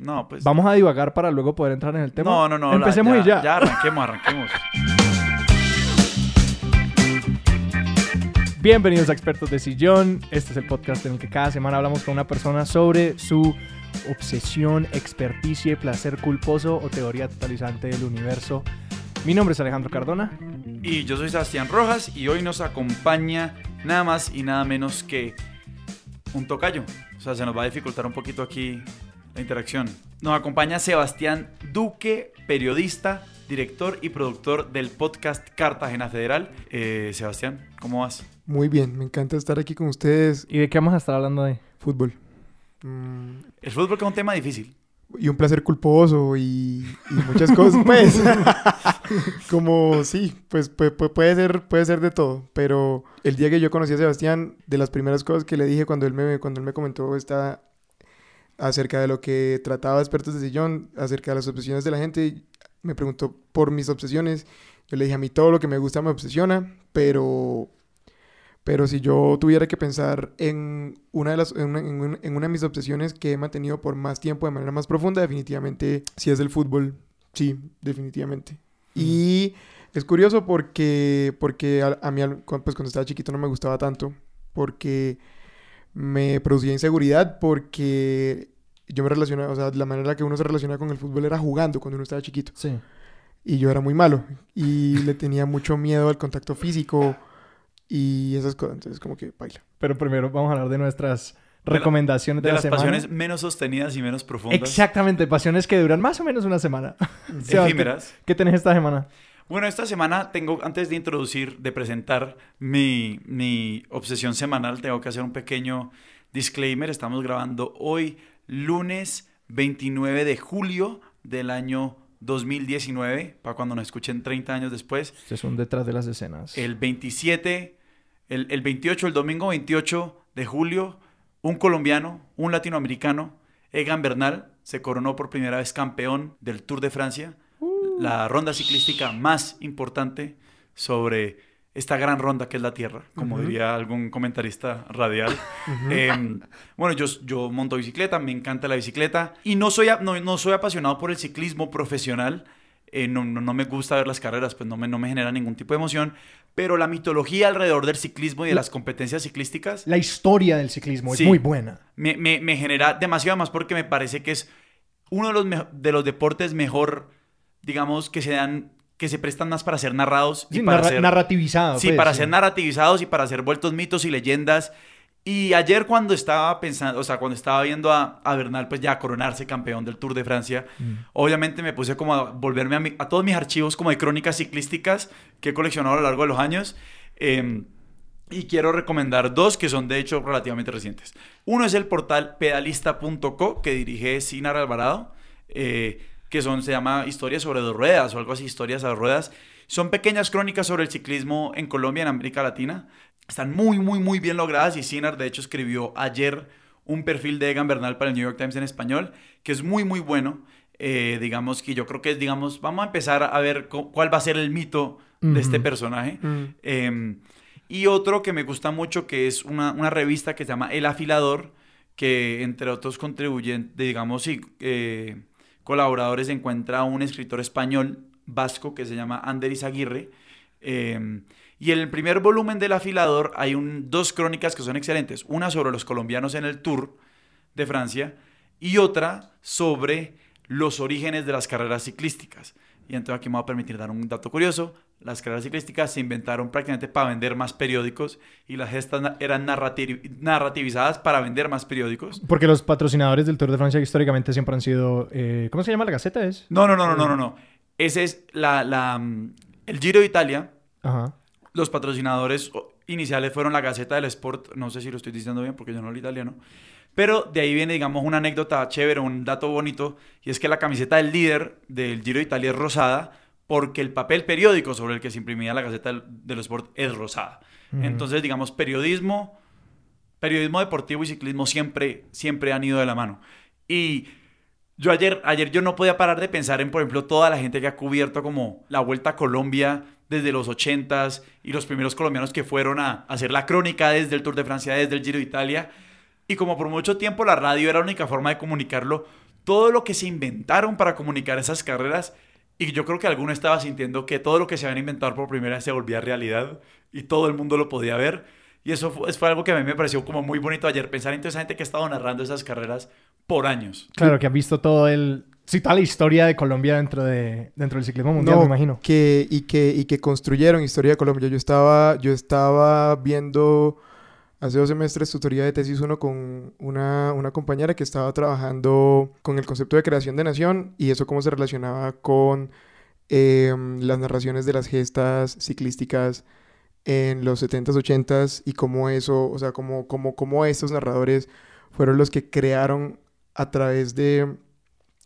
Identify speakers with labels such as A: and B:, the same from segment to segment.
A: No, pues.
B: Vamos a divagar para luego poder entrar en el tema.
A: No, no, no. la-
B: Empecemos y ya.
A: Ya arranquemos, arranquemos.
B: Bienvenidos a Expertos de Sillón. Este es el podcast en el que cada semana hablamos con una persona sobre su obsesión, experticia placer culposo o teoría totalizante del universo. Mi nombre es Alejandro Cardona.
A: Y yo soy Sebastián Rojas y hoy nos acompaña nada más y nada menos que un tocayo. O sea, se nos va a dificultar un poquito aquí la interacción. Nos acompaña Sebastián Duque, periodista, director y productor del podcast Cartagena Federal. Eh, Sebastián, ¿cómo vas?
C: Muy bien, me encanta estar aquí con ustedes.
B: ¿Y de qué vamos a estar hablando hoy?
C: Fútbol. Mm,
A: El fútbol que es un tema difícil.
C: y un placer culposo y, y muchas cosas, pues. Como sí, pues pu- pu- puede ser, puede ser de todo. Pero el día que yo conocí a Sebastián, de las primeras cosas que le dije cuando él me, cuando él me comentó esta acerca de lo que trataba expertos de sillón, acerca de las obsesiones de la gente, me preguntó por mis obsesiones. Yo le dije a mí todo lo que me gusta me obsesiona, pero Pero si yo tuviera que pensar en una, de las, en, una, en un- en una de mis obsesiones que he mantenido por más tiempo de manera más profunda, definitivamente sí es el fútbol. Sí, definitivamente. Y es curioso porque, porque a, a mí pues cuando estaba chiquito no me gustaba tanto, porque me producía inseguridad, porque yo me relacionaba, o sea, la manera que uno se relacionaba con el fútbol era jugando cuando uno estaba chiquito.
B: Sí.
C: Y yo era muy malo y le tenía mucho miedo al contacto físico y esas cosas. Entonces, como que baila.
B: Pero primero vamos a hablar de nuestras
A: De la-
B: recomendaciones de,
A: De
B: la
A: las
B: semana.
A: pasiones menos sostenidas y menos profundas.
B: Exactamente, pasiones que duran más o menos una semana. ¿qué-
A: Efímeras.
B: ¿Qué tenés esta semana?
A: Bueno, esta semana tengo, antes de introducir, de presentar mi, mi obsesión semanal, tengo que hacer un pequeño disclaimer. Estamos grabando hoy, lunes 29 de julio del año 2019, para cuando nos escuchen 30 años después.
B: Este es un detrás de las escenas.
A: El 27, el, el 28, el domingo 28 de julio, un colombiano, un latinoamericano, Egan Bernal, se coronó por primera vez campeón del Tour de Francia, la ronda ciclística más importante sobre esta gran ronda que es la Tierra, como
C: Ujú.
A: diría algún comentarista radial. Eh, bueno, yo, yo monto bicicleta, me encanta la bicicleta y no soy, no, no soy apasionado por el ciclismo profesional. eh, no, no, no me gusta ver las carreras, pues no me, no me genera ningún tipo de emoción. Pero la mitología alrededor del ciclismo y de las competencias ciclísticas
B: La historia del ciclismo
A: Sí.
B: es muy buena.
A: me, me- me genera demasiado más porque me parece que es uno de los, de los deportes mejor, digamos, que se dan, que se prestan más para ser narrados y
B: Sí,
A: para
B: narra-
A: ser
B: narrativizado.
A: Sí,
B: pues,
A: para
B: sí.
A: ser narrativizados y para ser vueltos mitos y leyendas. Y ayer cuando estaba pensando, o sea, cuando estaba viendo a, a Bernal pues ya coronarse campeón del Tour de Francia,
B: Mm.
A: obviamente me puse como a volverme a, mi- a todos mis archivos como de crónicas ciclísticas que he coleccionado a lo largo de los años. Eh, y quiero recomendar dos que son de hecho relativamente recientes. Uno es el portal pedalista.co que dirige Sinar Alvarado, eh, que son, se llama Historias sobre dos ruedas o algo así, Historias a dos ruedas. Son pequeñas crónicas sobre el ciclismo en Colombia, en América Latina. Están muy, muy, muy bien logradas y Sinar de hecho escribió ayer un perfil de Egan Bernal para el New York Times en español, que es muy, muy bueno. Eh, digamos que yo creo que es, digamos, vamos a empezar a ver cu- cuál va a ser el mito de este personaje.
C: Mm.
A: Eh, y otro que me gusta mucho, que es una, una revista que se llama El Afilador, que entre otros contribuyentes, digamos, y eh, colaboradores encuentra un escritor español vasco que se llama Anderis Aguirre. Eh, y en el primer volumen del Afilador hay dos crónicas que son excelentes. Una sobre los colombianos en el Tour de Francia y otra sobre los orígenes de las carreras ciclísticas. Y entonces aquí me voy a permitir dar un dato curioso. Las carreras ciclísticas se inventaron prácticamente para vender más periódicos y las gestas eran narrati- narrativizadas para vender más periódicos.
B: Porque los patrocinadores del Tour de Francia históricamente siempre han sido... eh, ¿Cómo se llama la Gaceta? Es?
A: No, no, no, no, no, no. no. Ese es la, la, mm, el Giro de Italia.
B: Ajá.
A: Los patrocinadores iniciales fueron la Gaceta del Sport. No sé si lo estoy diciendo bien porque yo no hablo italiano. Pero de ahí viene, digamos, una anécdota chévere, un dato bonito. Y es que la camiseta del líder del Giro de Italia es rosada porque el papel periódico sobre el que se imprimía la Gaceta del, del Sport es rosada. Entonces, digamos, periodismo, periodismo deportivo y ciclismo siempre, siempre han ido de la mano. Y yo ayer, ayer yo no podía parar de pensar en, por ejemplo, toda la gente que ha cubierto como la Vuelta a Colombia desde los 80s y los primeros colombianos que fueron a, hacer la crónica desde el Tour de Francia, desde el Giro de Italia. Y como por mucho tiempo la radio era la única forma de comunicarlo, todo lo que se inventaron para comunicar esas carreras y yo creo que alguno estaba sintiendo que todo lo que se habían inventado por primera vez se volvía realidad y todo el mundo lo podía ver. Y eso fue, fue algo que a mí me pareció como muy bonito ayer, pensar en toda esa gente que ha estado narrando esas carreras por años.
B: Claro, que ha visto todo el... Sí, toda la historia de Colombia dentro, de, dentro del ciclismo mundial,
C: No,
B: me imagino.
C: Que, y, que, y que construyeron historia de Colombia. Yo estaba, yo estaba viendo hace dos semestres tutoría de tesis uno con una, una compañera que estaba trabajando con el concepto de creación de nación y eso cómo se relacionaba con em, las narraciones de las gestas ciclísticas en los 70s, 80s y cómo eso, o sea, cómo, cómo, cómo estos narradores fueron los que crearon a través de,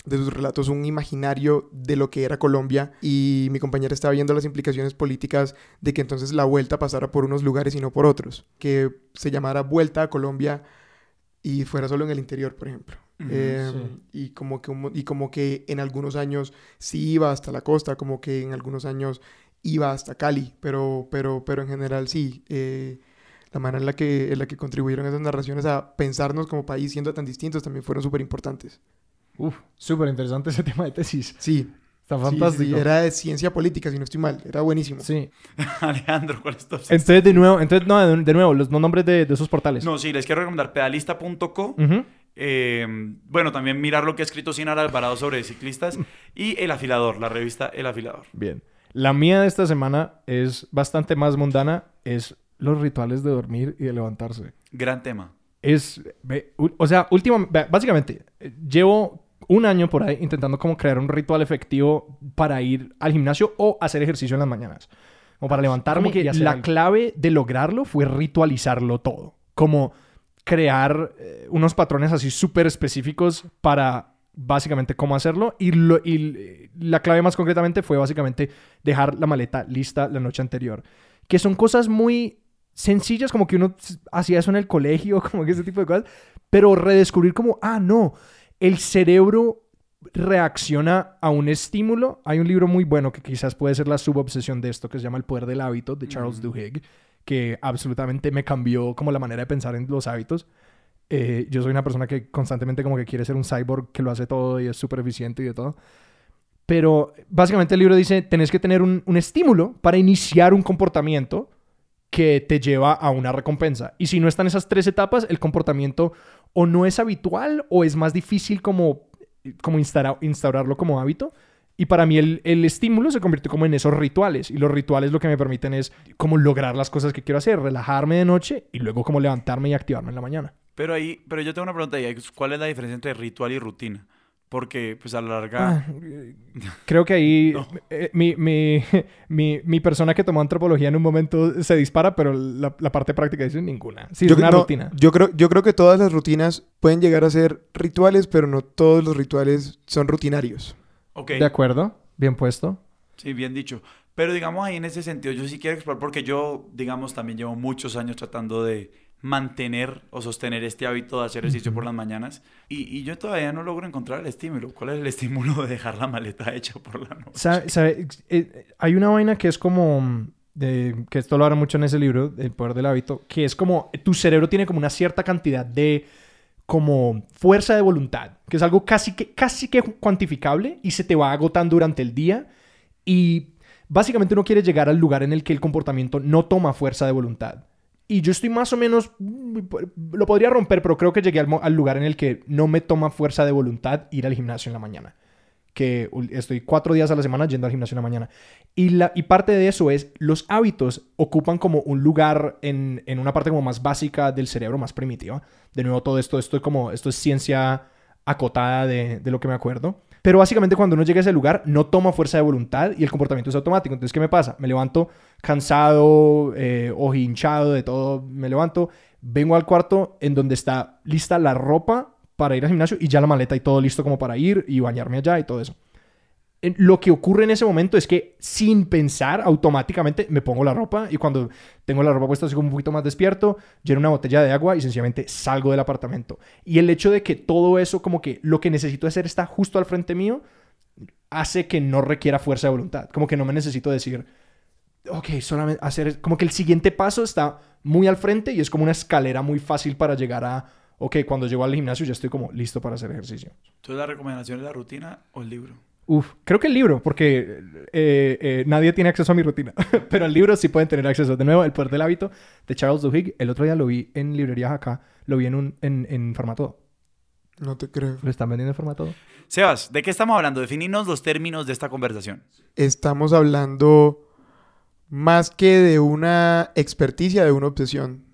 C: de sus relatos un imaginario de lo que era Colombia y mi compañera estaba viendo las implicaciones políticas de que entonces la vuelta pasara por unos lugares y no por otros, que se llamara Vuelta a Colombia y fuera solo en el interior, por ejemplo. Eh, y, como que, y como que en algunos años sí iba hasta la costa, como que en algunos años iba hasta Cali, pero, pero, pero en general sí. eh, la manera en la, que, en la que contribuyeron esas narraciones a pensarnos como país siendo tan distintos también fueron súper importantes.
B: Uf, súper interesante ese tema de tesis.
C: Sí,
B: Está
C: sí,
B: fantástico.
C: sí, era de ciencia política, si no estoy mal, era buenísimo.
B: Sí.
A: Alejandro, ¿cuál es tu obsesión?
B: Entonces, de nuevo, entonces, no, de, de nuevo, los nombres de, de esos portales.
A: No, sí, les quiero recomendar pedalista.co. Eh, bueno, también mirar lo que ha escrito Sinar Alvarado sobre ciclistas y El Afilador, la revista El Afilador.
B: Bien. La mía de esta semana es bastante más mundana. Es los rituales de dormir y de levantarse.
A: Gran tema.
B: Es, o sea, último, ve, básicamente, eh, llevo un año por ahí intentando como crear un ritual efectivo para ir al gimnasio o hacer ejercicio en las mañanas. Como para levantarme.
D: Como que
B: y hacer
D: la
B: algo. clave de lograrlo fue ritualizarlo todo. Como crear eh, unos patrones así súper específicos para básicamente cómo hacerlo. Y, lo- y eh, la clave más concretamente fue básicamente dejar la maleta lista la noche anterior. Que son cosas muy sencillas, como que uno hacía eso en el colegio, como que ese tipo de cosas. Pero redescubrir como, ah, no, el cerebro reacciona a un estímulo. Hay un libro muy bueno que quizás puede ser la subobsesión de esto, que se llama El poder del hábito, de Charles. Duhigg, que absolutamente me cambió como la manera de pensar en los hábitos. Eh, yo soy una persona que constantemente como que quiere ser un cyborg que lo hace todo y es súper eficiente y de todo. Pero básicamente el libro dice, tenés que tener un, un estímulo para iniciar un comportamiento que te lleva a una recompensa. Y si no están esas tres etapas, el comportamiento o no es habitual o es más difícil como, como instaura- instaurarlo como hábito. Y para mí el, el estímulo se convierte como en esos rituales. Y los rituales lo que me permiten es como lograr las cosas que quiero hacer, relajarme de noche y luego como levantarme y activarme en la mañana.
A: Pero ahí, pero yo tengo una pregunta ahí. ¿Cuál es la diferencia entre ritual y rutina? Porque, pues, a la larga...
B: Ah, creo que ahí
A: No.
B: eh, mi, mi, mi, mi persona que tomó antropología en un momento se dispara, pero la, la parte práctica dice ninguna. Sí, es una
C: no,
B: rutina.
C: Yo creo, yo creo que todas las rutinas pueden llegar a ser rituales, pero no todos los rituales son rutinarios.
A: Ok,
B: De acuerdo, bien puesto.
A: sí, bien dicho. Pero digamos ahí en ese sentido, yo sí quiero explorar porque yo, digamos, también llevo muchos años tratando de mantener o sostener este hábito de hacer ejercicio por las mañanas y, y yo todavía no logro encontrar el estímulo. ¿Cuál es el estímulo de dejar la maleta hecha por la noche?
B: Sabe- sabe, eh, hay una vaina que es como, de, que esto lo habla mucho en ese libro, El poder del hábito, que es como, tu cerebro tiene como una cierta cantidad de como fuerza de voluntad, que es algo casi que, casi que cuantificable y se te va agotando durante el día y básicamente uno quiere llegar al lugar en el que el comportamiento no toma fuerza de voluntad. Y yo estoy más o menos, lo podría romper, pero creo que llegué al, lugar en el que no me toma fuerza de voluntad ir al gimnasio en la mañana que estoy cuatro días a la semana yendo al gimnasio en la mañana. Y, la, y parte de eso es, los hábitos ocupan como un lugar en, en una parte como más básica del cerebro, más primitiva. De nuevo, todo esto, esto, es, como, esto es ciencia acotada de, de lo que me acuerdo. Pero básicamente cuando uno llega a ese lugar, no toma fuerza de voluntad y el comportamiento es automático. Entonces, ¿qué me pasa? Me levanto cansado, eh, hinchado de todo. Me levanto, vengo al cuarto en donde está lista la ropa para ir al gimnasio y ya la maleta y todo listo como para ir y bañarme allá y todo eso. Lo que ocurre en ese momento es que sin pensar automáticamente me pongo la ropa y cuando tengo la ropa puesta como un poquito más despierto, lleno una botella de agua y sencillamente salgo del apartamento. Y el hecho de que todo eso como que lo que necesito hacer está justo al frente mío hace que no requiera fuerza de voluntad. Como que no me necesito decir, ok, solamente hacer, como que el siguiente paso está muy al frente y es como una escalera muy fácil para llegar a ok, cuando llego al gimnasio ya estoy como listo para hacer ejercicio.
A: Entonces, ¿la recomendación es la rutina o el libro?
B: Uf, creo que el libro, porque eh, eh, nadie tiene acceso a mi rutina, pero el libro sí pueden tener acceso. De nuevo, El Poder del Hábito de Charles Duhigg. El otro día lo vi en librerías acá, lo vi en, un, en, en formato.
C: No te creo.
B: ¿Lo están vendiendo en formato?
A: Sebas, ¿de qué estamos hablando? Definirnos los términos de esta conversación.
C: Estamos hablando más que de una experticia, de una obsesión.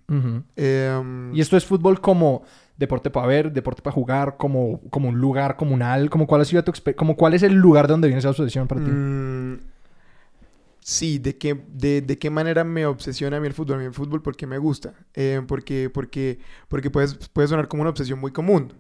C: Em,
B: Y esto es fútbol como deporte para ver, deporte para jugar, como, como un lugar comunal, como cuál ha sido tu como cuál es el lugar de donde viene esa obsesión para ti.
C: Mm, sí, ¿de qué, de, de qué manera me obsesiona a mí el fútbol? A mí el fútbol porque me gusta. Eh, porque porque, porque puede, puede sonar como una obsesión muy común,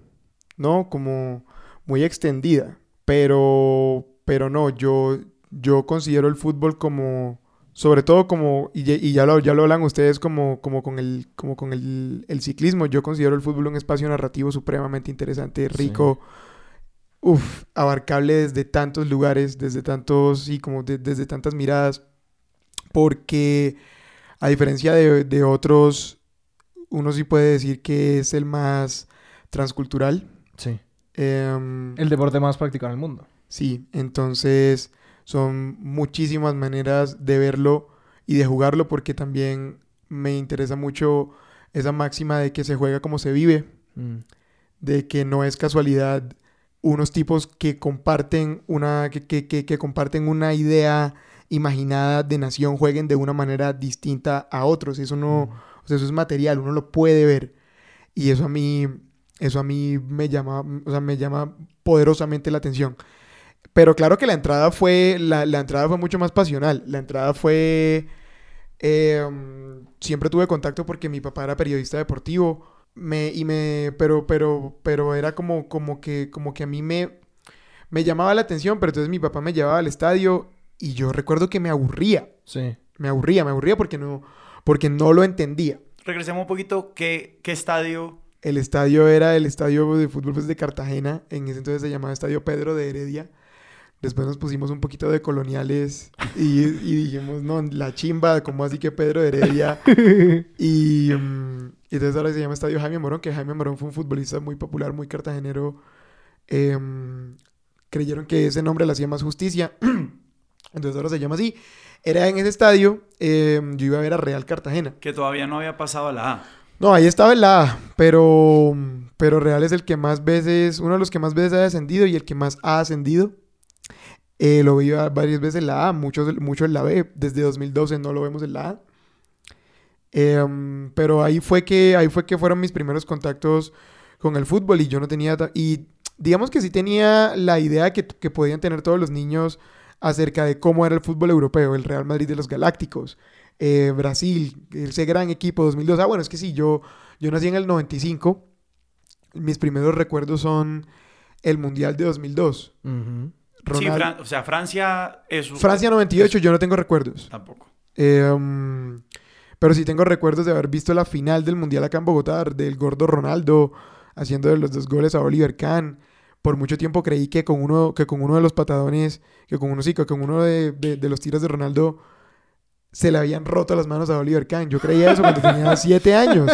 C: ¿no? Como muy extendida. Pero, pero no, yo, yo considero el fútbol como, sobre todo como, y, ya- y ya, lo, ya lo hablan ustedes como, como con, el, como con el, el ciclismo, yo considero el fútbol un espacio narrativo supremamente interesante,
B: Sí.
C: rico, uf, abarcable desde tantos lugares, desde tantos, sí, como de- desde tantas miradas, porque a diferencia de, de otros, uno sí puede decir que es el más transcultural.
B: Sí.
C: Em,
B: El deporte más practicado en el mundo.
C: Sí, entonces son muchísimas maneras de verlo y de jugarlo porque también me interesa mucho esa máxima de que se juega como se vive,
B: Mm.
C: de que no es casualidad unos tipos que comparten una, que, que- que- que comparten una idea imaginada de nación jueguen de una manera distinta a otros. Eso no, o sea, eso es material, uno lo puede ver. Y eso a mí, eso a mí me llama, o sea, me llama poderosamente la atención. Pero claro que la entrada fue, la, la entrada fue mucho más pasional. La entrada fue, eh, siempre tuve contacto porque mi papá era periodista deportivo. Me, y me, pero, pero, pero era como, como que, como que a mí me, me llamaba la atención, pero entonces mi papá me llevaba al estadio y yo recuerdo que me aburría.
B: Sí.
C: Me aburría, me aburría porque no, porque no lo entendía.
A: Regresemos un poquito. ¿Qué, qué estadio?
C: El estadio era el estadio de fútbol pues, de Cartagena. En ese entonces se llamaba Estadio Pedro de Heredia. Después nos pusimos un poquito de coloniales y, y dijimos, no, la chimba, como así que Pedro de Heredia? Y, mm, y entonces ahora se llama Estadio Jaime Morón, que Jaime Morón fue un futbolista muy popular, muy cartagenero. Em, creyeron que ese nombre le hacía más justicia. entonces ahora se llama así. Era en ese estadio, em, yo iba a ver a Real Cartagena.
A: Que todavía no había pasado a la A.
C: No, ahí estaba en la A, pero, pero Real es el que más veces, uno de los que más veces ha descendido y el que más ha ascendido. Eh, lo vi varias veces en la A, muchos, mucho en la B. Desde 2012 no lo vemos en la A. Em, pero ahí fue que ahí fue que fueron mis primeros contactos con el fútbol y yo no tenía y digamos que sí tenía la idea que, que podían tener todos los niños acerca de cómo era el fútbol europeo, el Real Madrid de los Galácticos, eh, Brasil, ese gran equipo 2002. Ah, bueno, es que sí, yo yo nací en el 95. Mis primeros recuerdos son el Mundial de 2002.
B: Ujú.
A: Sí,
C: Ronald-
A: Fran- o sea, Francia es.
C: Francia 98, yo no tengo recuerdos.
A: Tampoco.
C: Eh, um, pero sí tengo recuerdos de haber visto la final del Mundial acá en Bogotá, del gordo Ronaldo haciendo de los dos goles a Oliver Kahn. Por mucho tiempo creí que con uno, que con uno de los patadones, que con uno sí, que con uno de, de- de los tiros de Ronaldo se le habían roto las manos a Oliver Kahn. Yo creía eso cuando tenía siete años.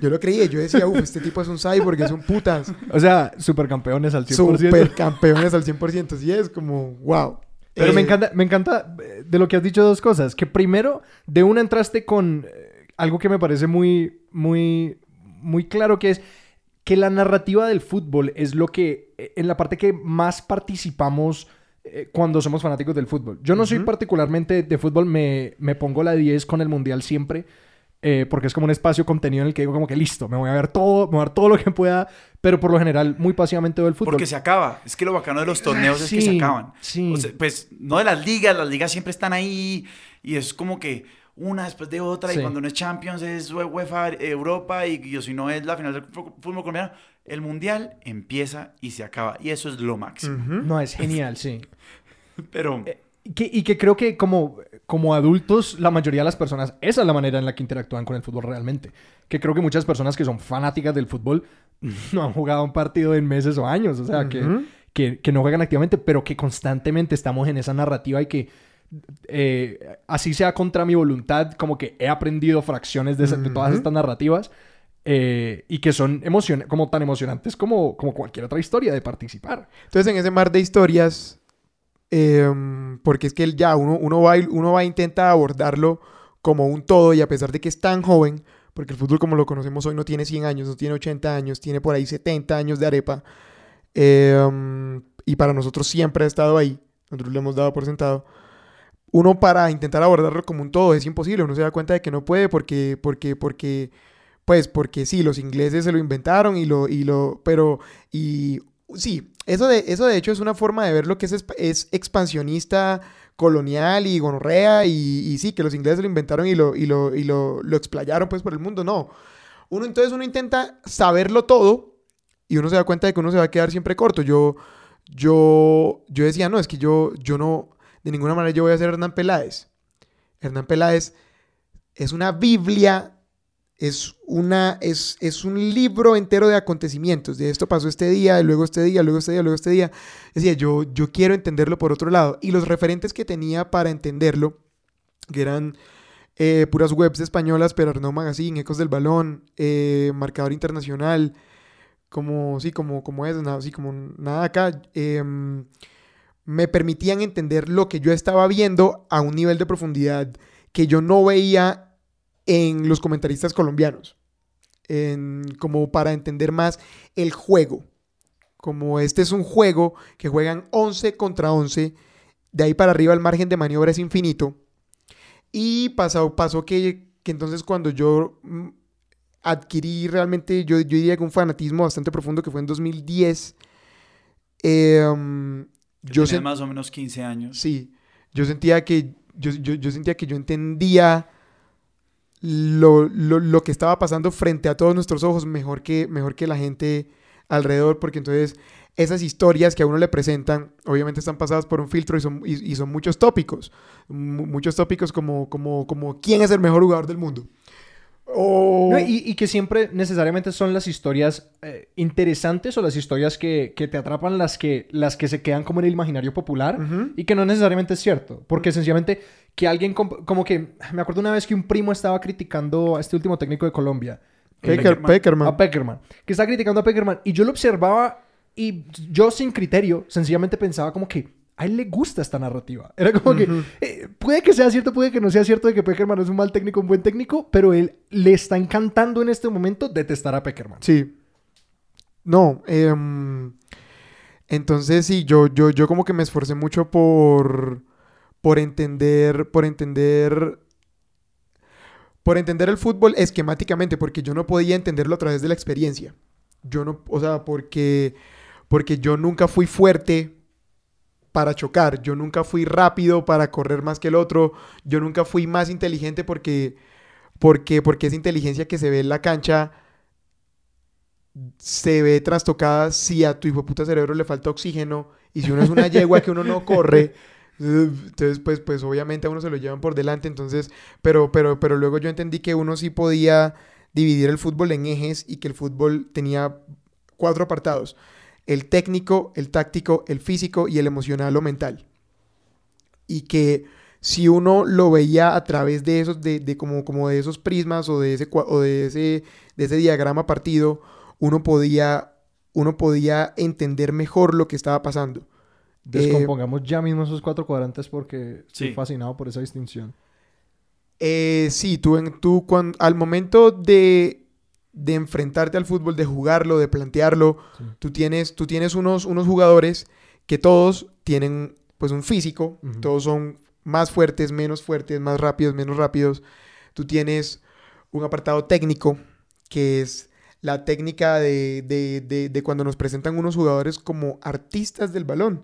C: Yo lo creía. Yo decía, uff, este tipo es un cyborg, es un putas.
B: O sea, supercampeones al 100%.
C: Super campeones al 100%. Sí, es como, wow.
B: Pero me
C: Eh,
B: encanta, me encanta eh, de lo que has dicho dos cosas. Que primero, de una entraste con eh, algo que me parece muy, muy, muy claro, que es que la narrativa del fútbol es lo que, en la parte que más participamos eh, cuando somos fanáticos del fútbol. Yo no soy
C: Ujú.
B: particularmente de fútbol, me, me pongo la 10 con el Mundial siempre. eh, porque es como un espacio contenido en el que digo como que listo, me voy a ver todo, me voy a ver todo lo que pueda, pero por lo general muy pasivamente veo el fútbol.
A: Porque se acaba. Es que lo bacano de los torneos es que se
B: Sí,
A: acaban.
B: sí.
A: O sea, pues no de las ligas, las ligas siempre están ahí y es como que una después de otra
B: Sí.
A: y cuando no es Champions es Ue- UEFA Europa y, y si no es la final del fútbol colombiano, el mundial empieza y se acaba y eso es lo máximo.
B: No, es genial, sí.
A: Pero
B: Y que, y que creo que como, como adultos, la mayoría de las personas, esa es la manera en la que interactúan con el fútbol realmente. Que creo que muchas personas que son fanáticas del fútbol no han jugado un partido en meses o años. O sea, que,
C: Ujú.
B: que, que no juegan activamente, pero que constantemente estamos en esa narrativa y que eh, así sea contra mi voluntad, como que he aprendido fracciones de, esa- de todas estas narrativas. Eh, y que son emocion como tan emocionantes como, como cualquier otra historia de participar.
C: Entonces, en ese mar de historias, em, porque es que ya uno, uno, va, uno va a intentar abordarlo como un todo y a pesar de que es tan joven, porque el fútbol como lo conocemos hoy no tiene 100 años, no tiene 80 años, tiene por ahí 70 años de arepa, em, y para nosotros siempre ha estado ahí, nosotros lo hemos dado por sentado. Uno para intentar abordarlo como un todo es imposible, uno se da cuenta de que no puede porque, porque, porque, pues porque sí, los ingleses se lo inventaron y lo, y lo, pero, y sí, eso de, eso de hecho es una forma de ver lo que es, es expansionista, colonial y gonorrea y, y sí, que los ingleses lo inventaron y lo, y lo, y lo, lo explayaron pues por el mundo, no. Uno entonces uno intenta saberlo todo y uno se da cuenta de que uno se va a quedar siempre corto. Yo, yo, yo decía, no, es que yo, yo no, de ninguna manera yo voy a ser Hernán Peláez. Hernán Peláez es una Biblia, es, una, es, es un libro entero de acontecimientos. De esto pasó este día, luego este día, luego este día, luego este día. Decía, yo, yo quiero entenderlo por otro lado. Y los referentes que tenía para entenderlo, que eran eh, puras webs españolas, pero Arnaud Magazine, Ecos del Balón, eh, Marcador Internacional, como, sí, como, como es, nada, como nada acá, em, me permitían entender lo que yo estaba viendo a un nivel de profundidad que yo no veía en los comentaristas colombianos, en- como para entender más el juego. Como este es un juego que juegan 11 contra 11, de ahí para arriba el margen de maniobra es infinito. Y pasó, pasó que, que entonces cuando yo mm, adquirí realmente, yo, yo diría que un fanatismo bastante profundo que fue en 2010, em, yo
A: Yo
C: sen-
A: más o menos 15 años.
C: Sí, yo sentía que yo, yo, yo sentía que yo entendía lo, lo, lo que estaba pasando frente a todos nuestros ojos mejor que, mejor que la gente alrededor, porque entonces esas historias que a uno le presentan, obviamente están pasadas por un filtro y son, y, y son muchos tópicos, mu- muchos tópicos como, como, como quién es el mejor jugador del mundo.
B: No, y, y que siempre necesariamente son las historias eh, interesantes o las historias que, que te atrapan las que, las que se quedan como en el imaginario popular y que no necesariamente es cierto. Porque sencillamente que alguien, como que, me acuerdo una vez que un primo estaba criticando a este último técnico de Colombia.
C: Pecker-
A: Peckerman.
C: Peckerman.
B: A Peckerman. Que estaba criticando a Peckerman. Y yo lo observaba y yo sin criterio, sencillamente pensaba como que a él le gusta esta narrativa. Era como que eh, puede que sea cierto, puede que no sea cierto de que Peckerman es un mal técnico, un buen técnico, pero él le está encantando en este momento detestar a Peckerman.
C: Sí. No, em, entonces sí, yo, yo, yo como que me esforcé mucho por, por entender, por entender, por entender el fútbol esquemáticamente, porque yo no podía entenderlo a través de la experiencia. Yo no, o sea, porque, porque yo nunca fui fuerte para chocar, yo nunca fui rápido para correr más que el otro, yo nunca fui más inteligente porque, porque, porque esa inteligencia que se ve en la cancha se ve trastocada si a tu hijo puta cerebro le falta oxígeno y si uno es una yegua que uno no corre, entonces pues, pues obviamente a uno se lo llevan por delante, entonces, pero, pero, pero luego yo entendí que uno sí podía dividir el fútbol en ejes y que el fútbol tenía cuatro apartados, el técnico, el táctico, el físico y el emocional o mental. Y que si uno lo veía a través de esos, de, de como, como de esos prismas o de ese, o de ese, de ese diagrama partido, uno podía, uno podía entender mejor lo que estaba pasando.
B: Descompongamos ya mismo esos cuatro cuadrantes porque estoy
A: Sí.
B: fascinado por esa distinción.
C: Eh, sí, tú, en, tú cuan- al momento de, de enfrentarte al fútbol, de jugarlo, de plantearlo,
B: Sí.
C: tú tienes, tú tienes unos, unos jugadores que todos tienen pues un físico, todos son más fuertes, menos fuertes, más rápidos, menos rápidos. Tú tienes un apartado técnico que es la técnica de, de- de- de cuando nos presentan unos jugadores como artistas del balón.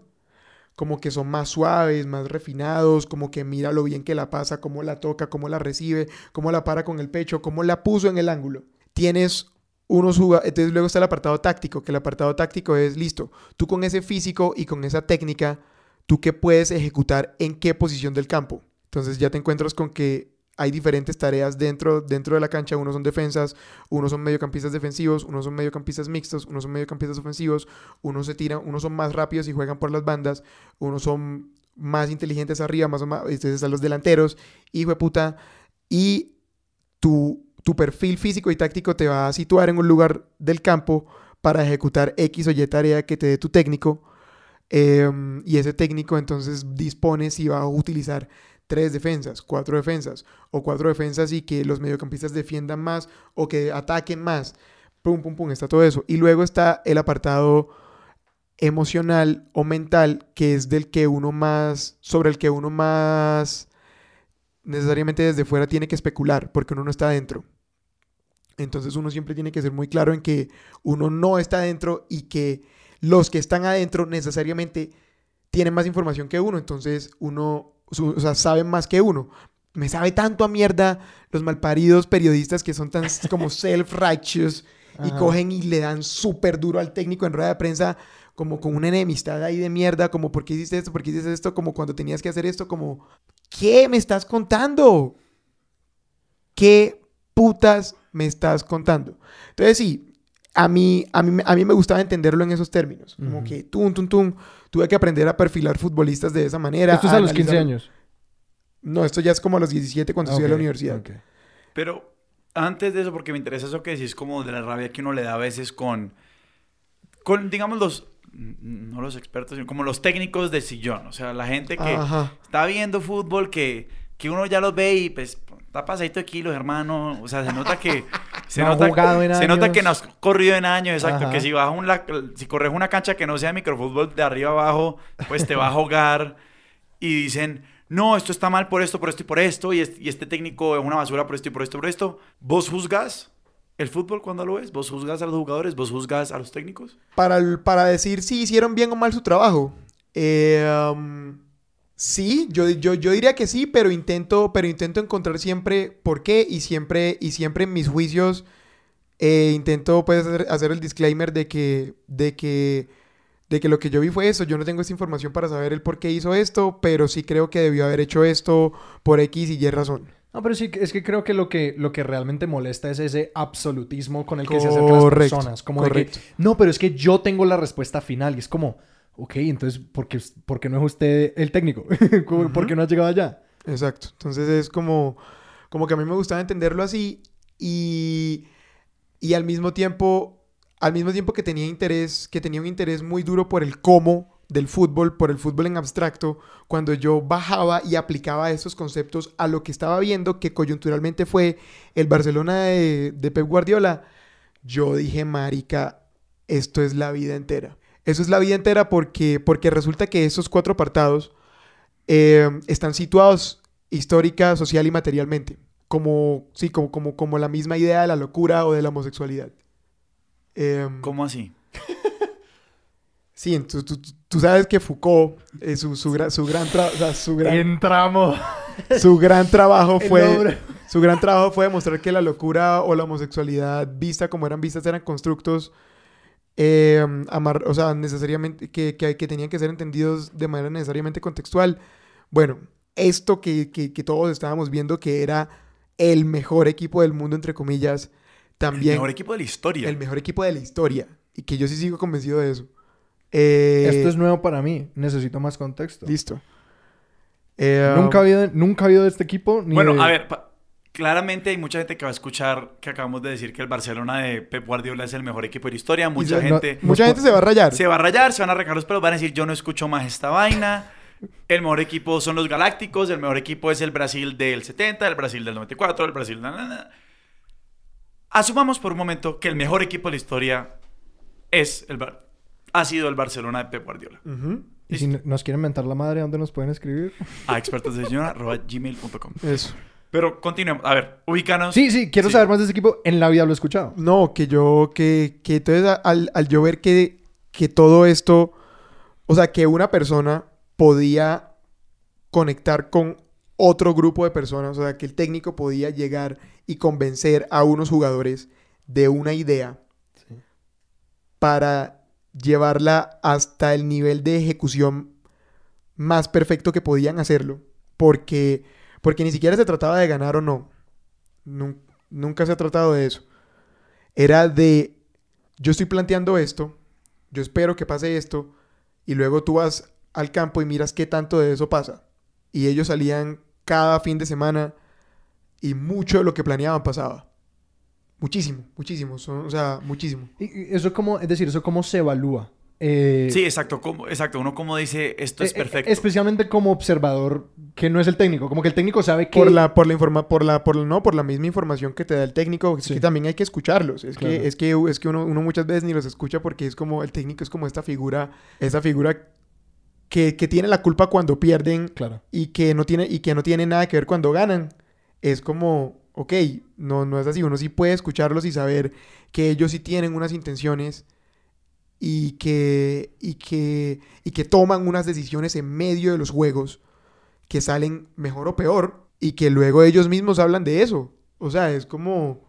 C: Como que son más suaves, más refinados, como que mira lo bien que la pasa, cómo la toca, cómo la recibe, cómo la para con el pecho, cómo la puso en el ángulo. Tienes unos jugadores, entonces luego está el apartado táctico, que el apartado táctico es listo. Tú con ese físico y con esa técnica, tú qué puedes ejecutar en qué posición del campo. Entonces ya te encuentras con que hay diferentes tareas dentro, dentro de la cancha. Unos son defensas, unos son mediocampistas defensivos, unos son mediocampistas mixtos, unos son mediocampistas ofensivos, unos se tiran, unos son más rápidos y juegan por las bandas, unos son más inteligentes arriba, más más, entonces están los delanteros, hijo de puta, y tu, tu perfil físico y táctico te va a situar en un lugar del campo para ejecutar X o Y tarea que te dé tu técnico. Em, y ese técnico entonces dispone si va a utilizar tres defensas, cuatro defensas o cuatro defensas y que los mediocampistas defiendan más o que ataquen más. Pum, pum, pum, está todo eso. Y luego está el apartado emocional o mental que es del que uno más, sobre el que uno más necesariamente desde fuera tiene que especular porque uno no está dentro. Entonces uno siempre tiene que ser muy claro en que uno no está dentro y que los que están adentro necesariamente tienen más información que uno. Entonces uno o sea, sabe más que uno. Me sabe tanto a mierda los malparidos periodistas que son tan como self-righteous y cogen y le dan súper duro al técnico en rueda de prensa como con una enemistad ahí de mierda, como ¿por qué hiciste esto? ¿Por qué hiciste esto? Como cuando tenías que hacer esto, como ¿qué me estás contando? ¿Qué putas me estás contando? Entonces sí, a mí, a mí, a mí me gustaba entenderlo en esos términos. Como que, tum, tum, tum, tuve que aprender a perfilar futbolistas de esa manera.
B: ¿Esto es a, los 15 años?
C: No, esto ya es como a los 17 cuando estudié a la universidad.
A: Pero antes de eso, porque me interesa eso que decís, como de la rabia que uno le da a veces con, con digamos, los, no los expertos, sino como los técnicos de sillón. O sea, la gente que está viendo fútbol, que, que uno ya los ve y pues está pasadito de kilos, hermano. O sea, se nota que. Se, nota, se nota que no has corrido en años, exacto. Que si vas un, si corres una cancha que no sea microfútbol de arriba abajo, pues te va a jugar. Y dicen, no, esto está mal por esto, por esto y por esto. Y este, y este técnico es una basura por esto y por esto y por esto. ¿Vos juzgas el fútbol cuando lo ves? ¿Vos juzgas a los jugadores? ¿Vos juzgas a los técnicos?
C: Para, para decir si hicieron bien o mal su trabajo. Eh. Um, Sí, yo, yo, yo diría que sí, pero intento, pero intento encontrar siempre por qué y siempre, y siempre en mis juicios eh, intento pues, hacer, el disclaimer de que, de, que, de que lo que yo vi fue eso. Yo no tengo esta información para saber el por qué hizo esto, pero sí creo que debió haber hecho esto por X y Y razón.
B: No, pero sí, es que creo que lo que, lo que realmente molesta es ese absolutismo con el que se acercan las personas. Como correcto. no, pero es que yo tengo la respuesta final y es como ok, entonces, ¿por qué, no es usted el técnico? ¿Por qué no ha llegado allá?
C: Exacto. Entonces es como, como que a mí me gustaba entenderlo así y, y al mismo tiempo, al mismo tiempo que tenía interés, que tenía un interés muy duro por el cómo del fútbol, por el fútbol en abstracto, cuando yo bajaba y aplicaba esos conceptos a lo que estaba viendo, que coyunturalmente fue el Barcelona de, de Pep Guardiola, yo dije, marica, esto es la vida entera. Eso es la vida entera porque, porque resulta que esos cuatro apartados eh, están situados histórica, social y materialmente. Como, sí, como, como, como la misma idea de la locura o de la homosexualidad.
A: Em, ¿Cómo así?
C: Sí, tú, tú, sabes que Foucault, eh, su, su, gran, su gran, su gran
B: Entramos.
C: Su gran trabajo fue, su gran trabajo fue demostrar que la locura o la homosexualidad vista como eran vistas eran constructos eh, o sea, necesariamente, que, que, tenían que ser entendidos de manera necesariamente contextual. Bueno, esto que, que, todos estábamos viendo que era el mejor equipo del mundo, entre comillas, también...
A: El mejor equipo de la historia.
C: El mejor equipo de la historia. Y que yo sí sigo convencido de eso.
B: Eh, esto es nuevo para mí. Necesito más contexto.
C: Listo.
B: nunca, ha habido, nunca ha habido de este equipo.
A: bueno, a ver, claramente hay mucha gente que va a escuchar que acabamos de decir que el Barcelona de Pep Guardiola es el mejor equipo de la historia. Mucha gente...
C: mucha gente se va a rayar.
A: Se va a rayar, se van a arrancar los pelos, van a decir yo no escucho más esta vaina. El mejor equipo son los Galácticos, el mejor equipo es el Brasil del 70, el Brasil del 94, el Brasil... Asumamos por un momento que el mejor equipo de la historia es el ha sido el Barcelona de Pep Guardiola.
B: Y si nos quieren mentar la madre, ¿dónde nos pueden escribir?
A: A expertosdeseñora.gmail.com
C: Eso.
A: Pero continuemos. A ver, ubícanos.
B: Sí, sí, quiero saber más de ese equipo. En la vida lo he escuchado.
C: No, que yo, que, que entonces al, al yo ver que, que todo esto, o sea, que una persona podía conectar con otro grupo de personas, o sea, que el técnico podía llegar y convencer a unos jugadores de una idea para llevarla hasta el nivel de ejecución más perfecto que podían hacerlo, porque porque ni siquiera se trataba de ganar o no. Nunca se ha tratado de eso. Era de, yo estoy planteando esto, yo espero que pase esto, y luego tú vas al campo y miras qué tanto de eso pasa. Y ellos salían cada fin de semana y mucho de lo que planeaban pasaba. Muchísimo, muchísimo. O sea, muchísimo.
B: Y- eso como, es decir, eso cómo se evalúa. Eh,
A: Sí, exacto. como- exacto. Uno como dice, esto es
B: eh, eh,
A: perfecto.
B: especialmente como observador, que no es el técnico. Como que el técnico sabe que...
C: Por la, por la informa, por la, por la- no, por la misma información que te da el técnico, es
B: Sí.
C: que también hay que escucharlos. Es
B: Claro.
C: que, es que, es que uno, uno muchas veces ni los escucha porque es como, el técnico es como esta figura, esa figura que, que tiene la culpa cuando pierden
B: Claro.
C: y que no tiene, y que no tiene nada que ver cuando ganan. Es como, ok, no, no es así. Uno sí puede escucharlos y saber que ellos sí tienen unas intenciones y que, y que, y que toman unas decisiones en medio de los juegos que salen mejor o peor y que luego ellos mismos hablan de eso. O sea, es como...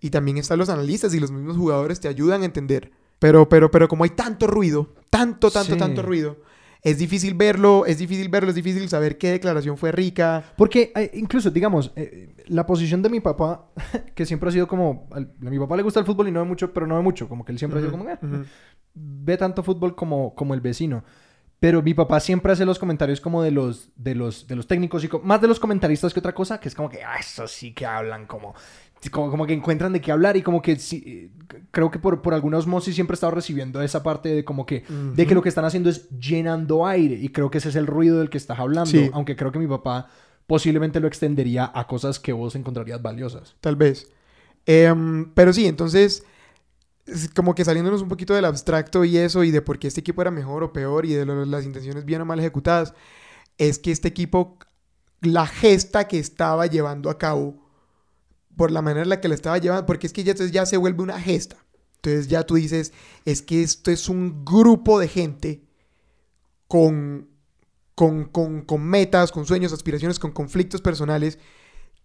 C: Y también están los analistas y los mismos jugadores te ayudan a entender. Pero, pero, pero como hay tanto ruido, tanto, tanto,
B: Sí.
C: tanto ruido, es difícil verlo, es difícil verlo, es difícil saber qué declaración fue rica.
B: Porque eh, incluso, digamos, eh, la posición de mi papá, que siempre ha sido como... a mi papá le gusta el fútbol y no ve mucho, pero no ve mucho. Como que él siempre ha sido como... "Eh,
C: Ujú.
B: Ve tanto fútbol como, como el vecino. Pero mi papá siempre hace los comentarios como de los, de los, de los técnicos y más de los comentaristas que otra cosa, que es como que, ah, eso sí que hablan como, como, como que encuentran de qué hablar y como que sí, eh, creo que por, por alguna osmosis siempre he estado recibiendo esa parte de como que, de que lo que están haciendo es llenando aire y creo que ese es el ruido del que estás hablando,
C: Sí.
B: aunque creo que mi papá posiblemente lo extendería a cosas que vos encontrarías valiosas.
C: Tal vez. Em, pero sí, entonces, es como que saliéndonos un poquito del abstracto y eso, y de por qué este equipo era mejor o peor, y de lo- las intenciones bien o mal ejecutadas, es que este equipo, la gesta que estaba llevando a cabo, por la manera en la que la estaba llevando, porque es que ya, entonces ya se vuelve una gesta. Entonces ya tú dices, es que esto es un grupo de gente con, con, con, con metas, con sueños, aspiraciones, con conflictos personales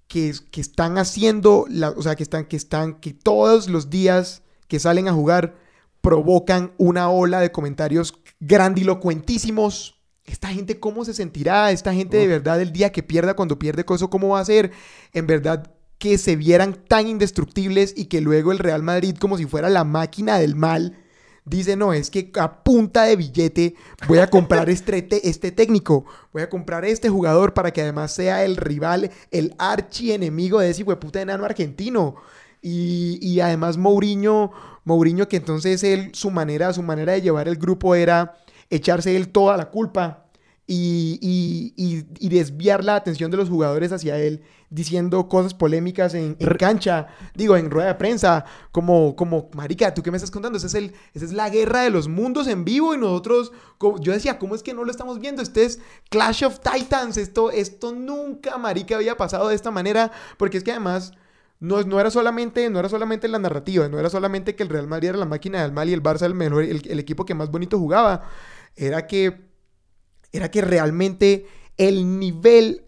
C: que, que están haciendo, la, o sea, que están, que están, que todos los días que salen a jugar provocan una ola de comentarios grandilocuentísimos. Esta gente, ¿cómo se sentirá? Esta gente de verdad, el día que pierda, cuando pierde coso, ¿cómo va a ser? En verdad, que se vieran tan indestructibles y que luego el Real Madrid, como si fuera la máquina del mal, dice, no, es que a punta de billete voy a comprar este, te- este técnico, voy a comprar este jugador para que además sea el rival, el archienemigo de ese puta enano argentino. Y, y además Mourinho, Mourinho que entonces él, su manera, su manera de llevar el grupo era echarse él toda la culpa y, y- y- y desviar la atención de los jugadores hacia él, diciendo cosas polémicas en, cancha, digo, en rueda de prensa, como, como, marica, ¿tú qué me estás contando? Esa es, el, esa es la guerra de los mundos en vivo y nosotros, yo decía, ¿cómo es que no lo estamos viendo? Este es Clash of Titans, esto, esto nunca, marica, había pasado de esta manera, porque es que además... No, no, era solamente, no era solamente la narrativa, no era solamente que el Real Madrid era la máquina del mal y el Barça el mejor, el, el equipo que más bonito jugaba. Era que, era que realmente el nivel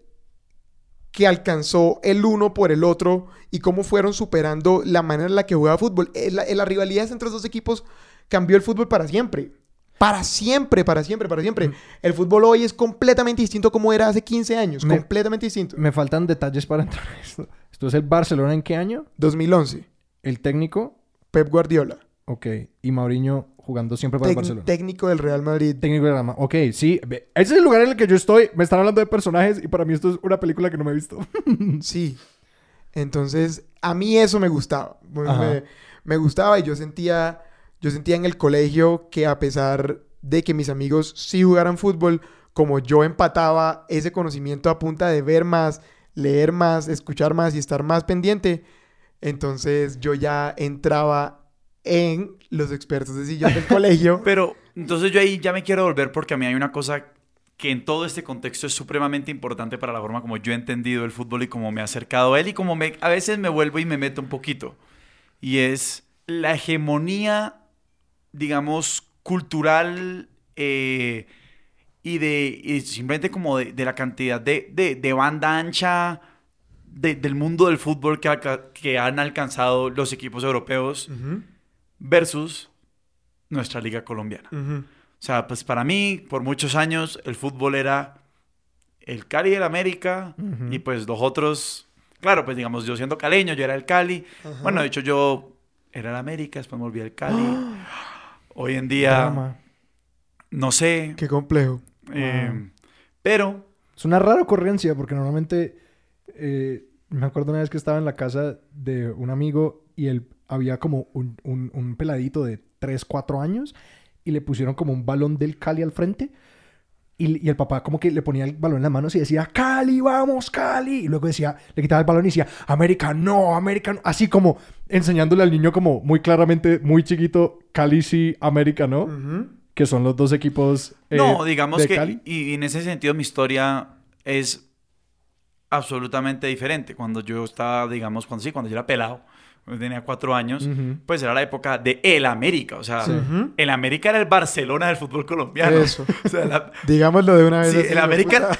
C: que alcanzó el uno por el otro y cómo fueron superando la manera en la que jugaba fútbol. Eh, La, eh, la rivalidad entre los dos equipos cambió el fútbol para siempre. Para siempre, para siempre, para siempre.
B: Mm.
C: El fútbol hoy es completamente distinto como era hace 15 años.
B: Me-
C: completamente distinto.
B: Me faltan detalles para entrar en esto. ¿Esto es el Barcelona en qué año?
C: 2011.
B: El técnico,
C: Pep Guardiola.
B: ok. Y Mauriño jugando siempre para el Barcelona.
C: técnico del Real Madrid.
B: Técnico de rama. Ok, sí. Ese es el lugar en el que yo estoy. Me están hablando de personajes y para mí esto es una película que no me he visto.
C: Sí. Entonces, a mí eso me gustaba. Me- me gustaba y yo sentía, yo sentía en el colegio que a pesar de que mis amigos sí jugaran fútbol, como yo empataba ese conocimiento a punta de ver más, leer más, escuchar más y estar más pendiente, entonces yo ya entraba en los expertos de sillón del colegio.
A: Pero entonces yo ahí ya me quiero volver porque a mí hay una cosa que en todo este contexto es supremamente importante para la forma como yo he entendido el fútbol y cómo me he acercado a él y como me, a veces me vuelvo y me meto un poquito. Y es la hegemonía, digamos, cultural eh, y de y simplemente como de, de la cantidad de, de- de banda ancha de- del mundo del fútbol que, que han alcanzado los equipos europeos versus nuestra liga colombiana. O sea, pues para mí, por muchos años, el fútbol era el Cali del América
B: Ujú.
A: y pues los otros, claro, pues digamos, yo siendo caleño, yo era el Cali. Bueno, de hecho yo era el América, después me volví al Cali. Hoy en día,
B: Drama.
A: no sé,
C: Qué complejo.
A: Eh, pero
B: Es una rara ocurrencia porque normalmente eh, me acuerdo una vez que estaba en la casa de un amigo y él había como un, un, un peladito de 3, 4 años y le pusieron como un balón del Cali al frente. Y, y el papá como que le ponía el balón en las manos y decía, Cali, vamos, Cali. Y luego decía, le quitaba el balón y decía, América, no, América, no. Así como enseñándole al niño como muy claramente, muy chiquito, Cali sí, América no. Que son los dos equipos eh,
A: No, digamos
B: de
A: que,
B: Cali.
A: y en ese sentido mi historia es absolutamente diferente. Cuando yo estaba, digamos, cuando sí, cuando yo era pelado, tenía cuatro años, pues era la época de el América. O sea,
B: Sí.
A: El América era el Barcelona del fútbol colombiano.
C: Eso.
A: O sea, la-
C: Digámoslo de una vez.
A: sí, el América...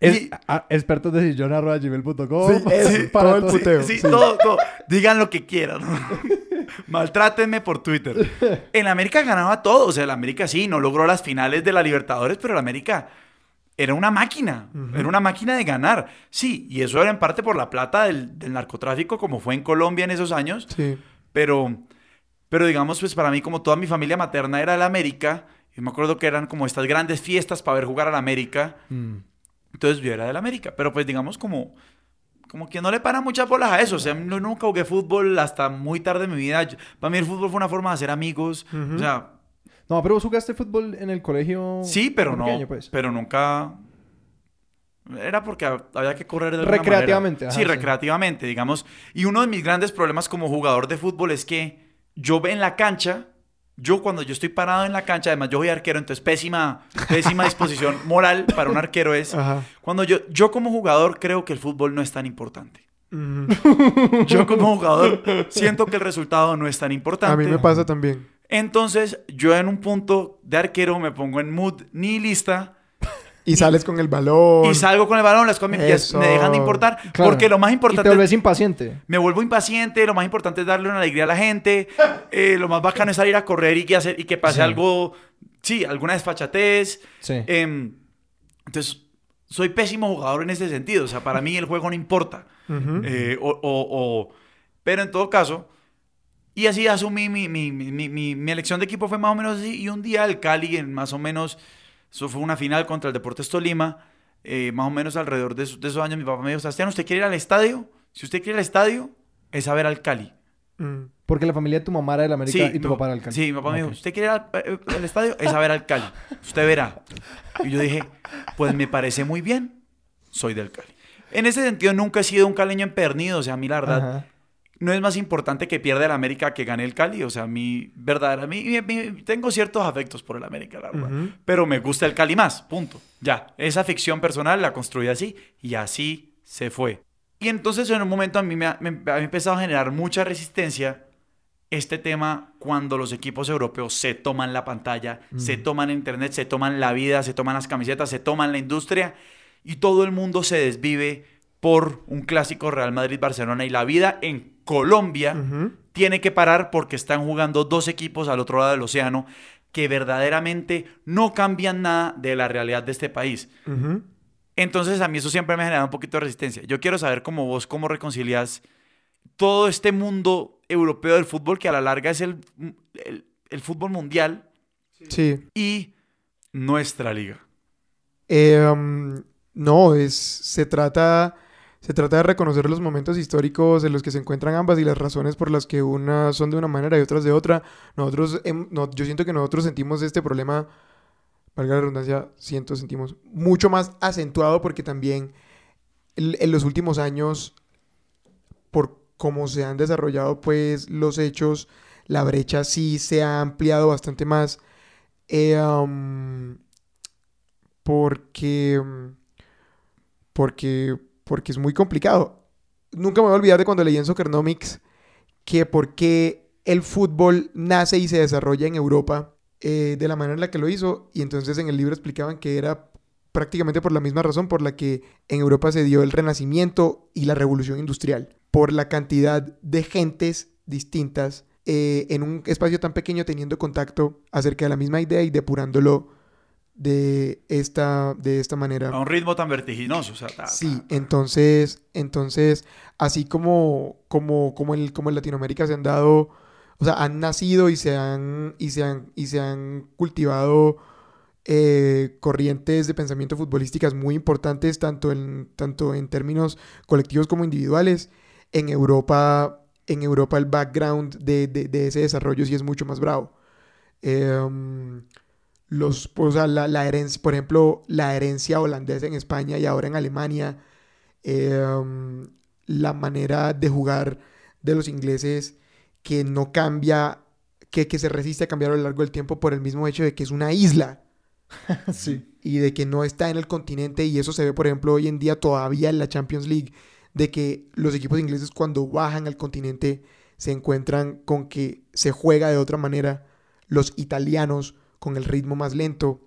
B: Es,
A: Y-
B: a- expertos de sillón arroba gmail.com.
C: Sí,
B: Sí,
C: todo el puteo.
A: Sí,
C: sí.
A: todo, todo. Digan lo que quieran. Maltrátenme por Twitter. El América ganaba todo. O sea, el América sí, no logró las finales de la Libertadores, pero el América era una máquina. Era una máquina de ganar. Sí, y eso era en parte por la plata del, del narcotráfico, como fue en Colombia en esos años.
C: Sí.
A: Pero, pero digamos, pues para mí, como toda mi familia materna era el América, y me acuerdo que eran como estas grandes fiestas para ver jugar al América.
B: Mm.
A: Entonces yo era del América, pero pues digamos como, como que no le para muchas bolas a eso. O sea, yo nunca jugué fútbol hasta muy tarde en mi vida. Yo- para mí el fútbol fue una forma de hacer amigos. O sea,
B: No, pero vos jugaste fútbol en el colegio.
A: sí, pero no.
B: pequeño, pues.
A: Pero nunca... Era porque había que correr de
B: Recreativamente,
A: manera.
B: ajá,
A: sí,
B: sí.
A: recreativamente, digamos. Y uno de mis grandes problemas como jugador de fútbol es que yo en la cancha, yo cuando yo estoy parado en la cancha, además yo soy arquero, entonces pésima, pésima disposición moral para un arquero es...
C: Ajá.
A: Cuando yo, yo como jugador creo que el fútbol no es tan importante. Yo como jugador siento que el resultado no es tan importante.
C: A mí me pasa también.
A: Entonces yo en un punto de arquero me pongo en mood nihilista
C: Y sales con el balón.
A: y salgo con el balón, las cosas me,
C: Eso.
A: me dejan de importar.
B: Claro.
A: Porque lo más
B: Y te
A: importante
B: volvés impaciente.
A: me vuelvo impaciente, lo más importante es darle una alegría a la gente, eh, lo más bacano es salir a correr y que, hacer, y que pase
B: Sí.
A: algo, sí, alguna desfachatez.
B: Sí.
A: Em, entonces, soy pésimo jugador en ese sentido, o sea, para mí el juego no importa.
C: Ujú.
A: Eh, o, o- o- pero en todo caso, y así asumí mi, mi- mi- mi elección de equipo fue más o menos así. Y un día el Cali, en más o menos, eso fue una final contra el Deportes Tolima, eh, más o menos alrededor de, esos- de esos años, mi papá me dijo, Sebastián, ¿usted quiere ir al estadio? Si usted quiere ir al estadio, es a ver al Cali.
C: Mm.
B: Porque la familia de tu mamá era del América y tu
A: mi-
B: papá era del Cali.
A: Sí, mi papá me dijo. ¿usted quiere ir al, eh, al estadio? Es a ver al Cali. Usted verá. Y yo dije, pues me parece muy bien, soy del Cali. En ese sentido, nunca he sido un caleño empernido, o sea, a mí la verdad,
B: Ajá.
A: No es más importante que pierda el América que gane el Cali. O sea, a mí, verdad, a mí, mi- mi- tengo ciertos afectos por el América, la verdad. Pero me gusta el Cali más, punto. Ya, esa ficción personal la construí así y así se fue. Y entonces en un momento a mí me ha, me, me ha empezado a generar mucha resistencia este tema cuando los equipos europeos se toman la pantalla, se toman internet, se toman la vida, se toman las camisetas, se toman la industria y todo el mundo se desvive por un clásico Real Madrid-Barcelona y la vida en Colombia tiene que parar porque están jugando dos equipos al otro lado del océano que verdaderamente no cambian nada de la realidad de este país. Entonces a mí eso siempre me ha generado un poquito de resistencia. Yo quiero saber cómo vos, cómo reconcilias todo este mundo europeo del fútbol que a la larga es el, el, el fútbol mundial
C: Sí.
A: y nuestra liga.
C: Eh, um, no, es, se trata, se trata de reconocer los momentos históricos en los que se encuentran ambas y las razones por las que unas son de una manera y otras de otra. Nosotros, yo siento que nosotros sentimos este problema, valga la redundancia, siento, sentimos mucho más acentuado porque también en los últimos años, por cómo se han desarrollado pues los hechos, la brecha sí se ha ampliado bastante más. Eh, porque, porque, porque es muy complicado. Nunca me voy a olvidar de cuando leí en Soccernomics que por qué el fútbol nace y se desarrolla en Europa eh, de la manera en la que lo hizo. Y entonces en el libro explicaban que era prácticamente por la misma razón por la que en Europa se dio el renacimiento y la revolución industrial. Por la cantidad de gentes distintas eh, en un espacio tan pequeño teniendo contacto acerca de la misma idea y depurándolo de esta, de esta manera.
A: A un ritmo tan vertiginoso. O sea, ta-
C: Sí,
A: ta-
C: entonces, entonces, así como, como, como, en, como en Latinoamérica se han dado, o sea, han nacido y se han, y se han, y se han cultivado eh, corrientes de pensamiento futbolísticas muy importantes, tanto en, tanto en términos colectivos como individuales. en Europa, en Europa el background de, de- de ese desarrollo sí es mucho más bravo. Em, los, o sea, la, la herencia, por ejemplo, la herencia holandesa en España y ahora en Alemania, em, la manera de jugar de los ingleses que no cambia, que, que se resiste a cambiar a lo largo del tiempo por el mismo hecho de que es una isla
B: sí.
C: y de que no está en el continente y eso se ve por ejemplo hoy en día todavía en la Champions League de que los equipos ingleses cuando bajan al continente se encuentran con que se juega de otra manera los italianos con el ritmo más lento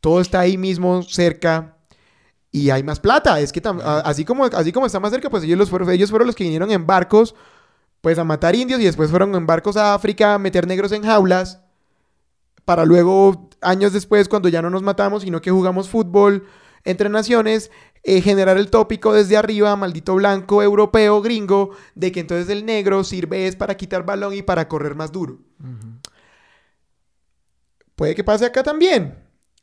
C: todo está ahí mismo cerca y hay más plata es que así como así como está más cerca pues ellos los fueron ellos fueron los que vinieron en barcos pues a matar indios y después fueron en barcos a África a meter negros en jaulas para luego, años después, cuando ya no nos matamos, sino que jugamos fútbol entre naciones, eh, generar el tópico desde arriba, maldito blanco, europeo, gringo, de que entonces el negro sirve es para quitar balón y para correr más duro.
B: Ujú.
C: Puede que pase acá también.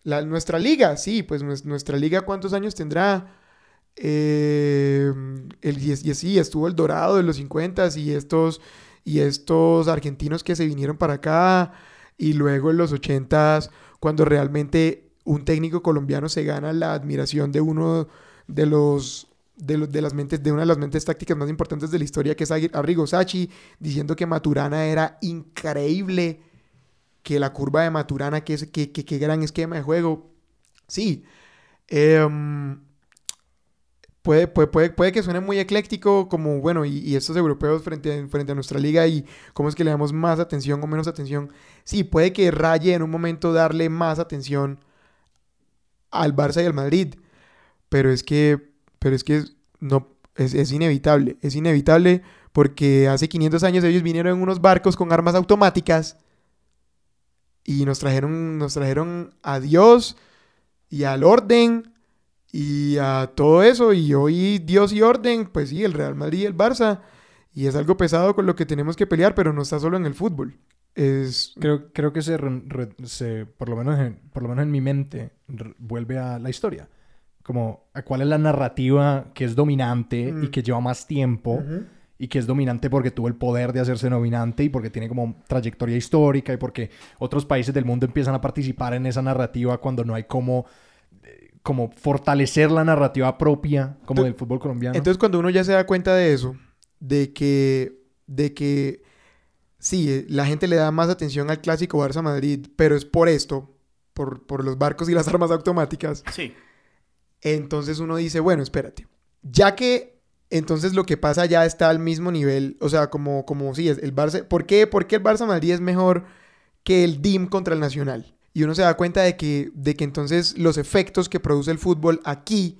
C: La, nuestra liga, sí, pues nues- nuestra liga, ¿cuántos años tendrá? Eh, el, y, y sí, estuvo el Dorado de los 50 y estos, y estos argentinos que se vinieron para acá. Y luego en los 80 cuando realmente un técnico colombiano se gana la admiración de uno de los de, las mentes de una de las mentes tácticas más importantes de la historia que es Arrigo Sacchi diciendo que Maturana era increíble que la curva de Maturana que es que, que, gran esquema de juego. Sí Em, puede, puede, puede, que suene muy ecléctico como bueno y, y estos europeos frente a, frente a nuestra liga y cómo es que le damos más atención o menos atención. Sí puede que raye en un momento darle más atención al Barça y al Madrid pero es que pero es que no es, es inevitable es inevitable porque hace 500 años ellos vinieron en unos barcos con armas automáticas y nos trajeron nos trajeron a Dios y al orden y a todo eso y hoy Dios y orden pues sí el Real Madrid y el Barça y es algo pesado con lo que tenemos que pelear pero no está solo en el fútbol es
B: Creo, creo que se, re- se- por, lo menos en, por lo menos en mi mente, re- vuelve a la historia. Como a cuál es la narrativa que es dominante y
C: Mm.
B: que lleva más tiempo
C: Ujú.
B: Y que es dominante porque tuvo el poder de hacerse dominante y porque tiene como trayectoria histórica y porque otros países del mundo empiezan a participar en esa narrativa cuando no hay como, eh, como fortalecer la narrativa propia como del fútbol colombiano.
C: Entonces cuando uno ya se da cuenta de eso, de que, de que sí, eh, la gente le da más atención al clásico Barça-Madrid, pero es por esto, por, por los barcos y las armas automáticas,
A: Sí.
C: entonces uno dice, bueno, espérate, ya que entonces lo que pasa ya está al mismo nivel, o sea, como, como sí, el Barça, ¿por qué, por qué el Barça-Madrid es mejor que el DIM contra el Nacional? Y uno se da cuenta de que, de que entonces los efectos que produce el fútbol aquí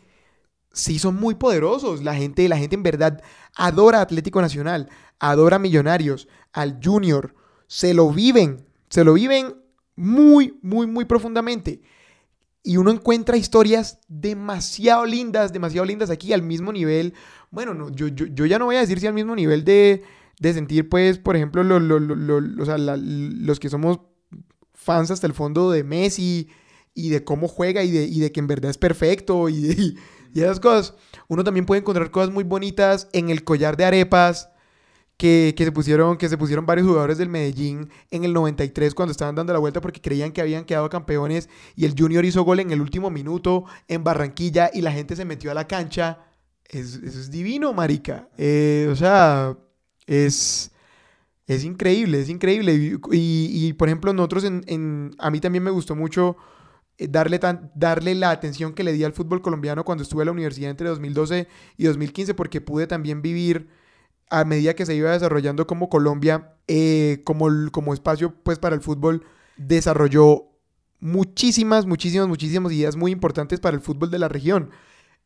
C: sí son muy poderosos. La gente, la gente en verdad adora Atlético Nacional, adora a Millonarios, al Junior, se lo viven, se lo viven muy, muy, muy profundamente. Y uno encuentra historias demasiado lindas, demasiado lindas aquí al mismo nivel. Bueno, no, yo, yo, yo ya no voy a decir si al mismo nivel de, de sentir, pues, por ejemplo, los que somos fans hasta el fondo de Messi y de cómo juega y de, y de que en verdad es perfecto y, de- y esas cosas. Uno también puede encontrar cosas muy bonitas en el collar de arepas que, que se pusieron, que se pusieron varios jugadores del Medellín en el 93 cuando estaban dando la vuelta porque creían que habían quedado campeones y el Junior hizo gol en el último minuto en Barranquilla y la gente se metió a la cancha. Es, eso es divino, marica. Eh, o sea, es... Es increíble, es increíble. Y, y- por ejemplo, nosotros en, en- A mí también me gustó mucho eh, darle, tan, darle la atención que le di al fútbol colombiano cuando estuve en la universidad entre 2012 y 2015 porque pude también vivir a medida que se iba desarrollando como Colombia, eh, como, como espacio pues para el fútbol, desarrolló muchísimas, muchísimas, muchísimas ideas muy importantes para el fútbol de la región.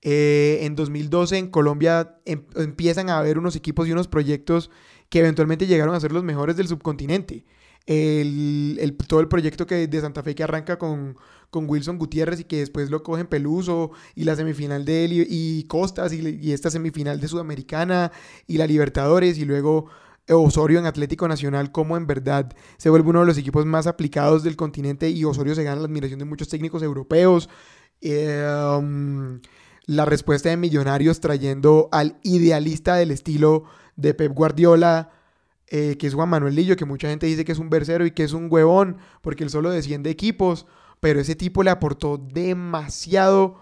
C: Eh, en 2012 en Colombia em- empiezan a haber unos equipos y unos proyectos que eventualmente llegaron a ser los mejores del subcontinente. El, todo el proyecto que de Santa Fe que arranca con, con Wilson Gutiérrez y que después lo cogen Peluso y la semifinal de él y, Costas y, y esta semifinal de Sudamericana y la Libertadores y luego Osorio en Atlético Nacional como en verdad se vuelve uno de los equipos más aplicados del continente y Osorio se gana la admiración de muchos técnicos europeos. Eh, um, la respuesta de Millonarios trayendo al idealista del estilo de Pep Guardiola, eh, que es Juan Manuel Lillo, que mucha gente dice que es un versero y que es un huevón, porque él solo desciende equipos, pero ese tipo le aportó demasiado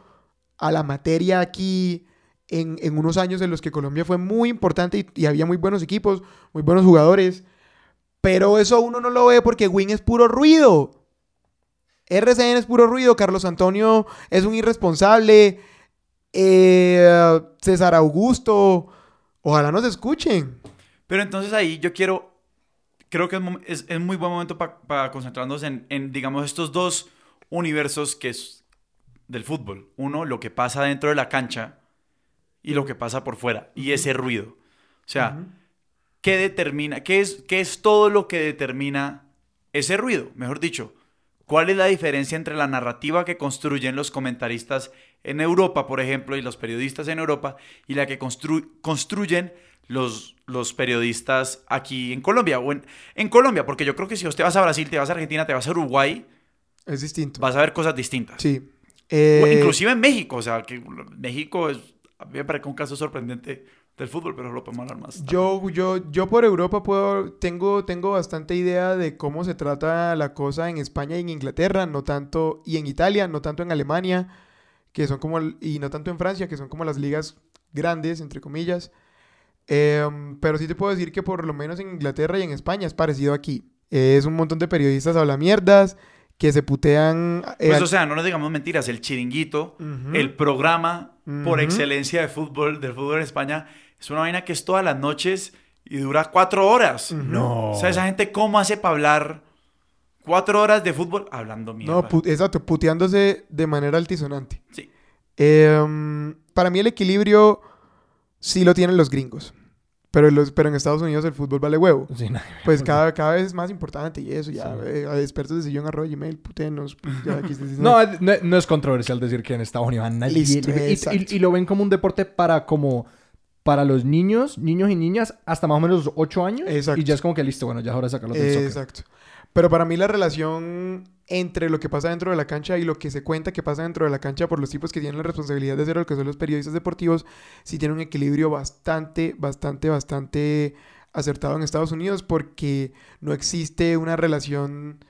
C: a la materia aquí en, en unos años en los que Colombia fue muy importante y, y había muy buenos equipos, muy buenos jugadores, pero eso uno no lo ve porque Win es puro ruido. RCN es puro ruido, Carlos Antonio es un irresponsable, eh, César Augusto, ojalá nos escuchen.
A: Pero entonces ahí yo quiero, creo que es, mom- es- es muy buen momento para concentrarnos en, en, digamos, estos dos universos que es del fútbol. Uno, lo que pasa dentro de la cancha y lo que pasa por fuera, y ese ruido. O sea, ¿qué determina, qué es, qué es todo lo que determina ese ruido? Mejor dicho, ¿cuál es la diferencia entre la narrativa que construyen los comentaristas en Europa, por ejemplo, y los periodistas en Europa, y la que constru- construyen los, los periodistas aquí en Colombia? O en, en Colombia, porque yo creo que si vos te vas a Brasil, te vas a Argentina, te vas a Uruguay,
C: Es distinto.
A: vas a ver cosas distintas.
C: Sí.
A: O
C: Eh,
A: inclusive en México, o sea, que México es, a mí me parece un caso sorprendente del fútbol, pero lo podemos hablar más.
C: Yo, yo, yo por Europa puedo, tengo, tengo bastante idea de cómo se trata la cosa en España y en Inglaterra, no tanto, y en Italia, no tanto en Alemania, que son como, y no tanto en Francia, que son como las ligas grandes, entre comillas. Em, pero sí te puedo decir que por lo menos en Inglaterra y en España es parecido aquí. Es un montón de periodistas habla mierdas, que se putean. eh,
A: Pues, o sea, no nos digamos mentiras, el chiringuito,
C: Ujú.
A: el programa por excelencia de fútbol, del fútbol en España, es una vaina que es todas las noches y dura cuatro horas.
B: No.
A: O sea, esa gente, ¿cómo hace para hablar cuatro horas de fútbol hablando mierda?
C: No, pu- exacto, puteándose de manera altisonante.
A: Sí.
C: Em, para mí el equilibrio sí lo tienen los gringos. Pero, los, pero en Estados Unidos el fútbol vale huevo.
B: Sí.
C: Pues cada, cada vez es más importante y eso, ya.
B: Sí.
C: eh, a expertos de sillón arroba gmail, putenos. pues, ya aquí estoy diciendo-
B: No, no, no es controversial decir que en Estados Unidos nadie
C: Listo,
B: y-
C: exacto.
B: y, y lo ven como un deporte para como para los niños, niños y niñas hasta más o menos los 8 años
C: Exacto.
B: y ya es como que listo, bueno, ya es hora de sacarlos del
C: Eh,
B: soccer.
C: Pero para mí la relación entre lo que pasa dentro de la cancha y lo que se cuenta que pasa dentro de la cancha por los tipos que tienen la responsabilidad de hacer lo que son los periodistas deportivos, sí tiene un equilibrio bastante, bastante, bastante acertado en Estados Unidos porque no existe una relación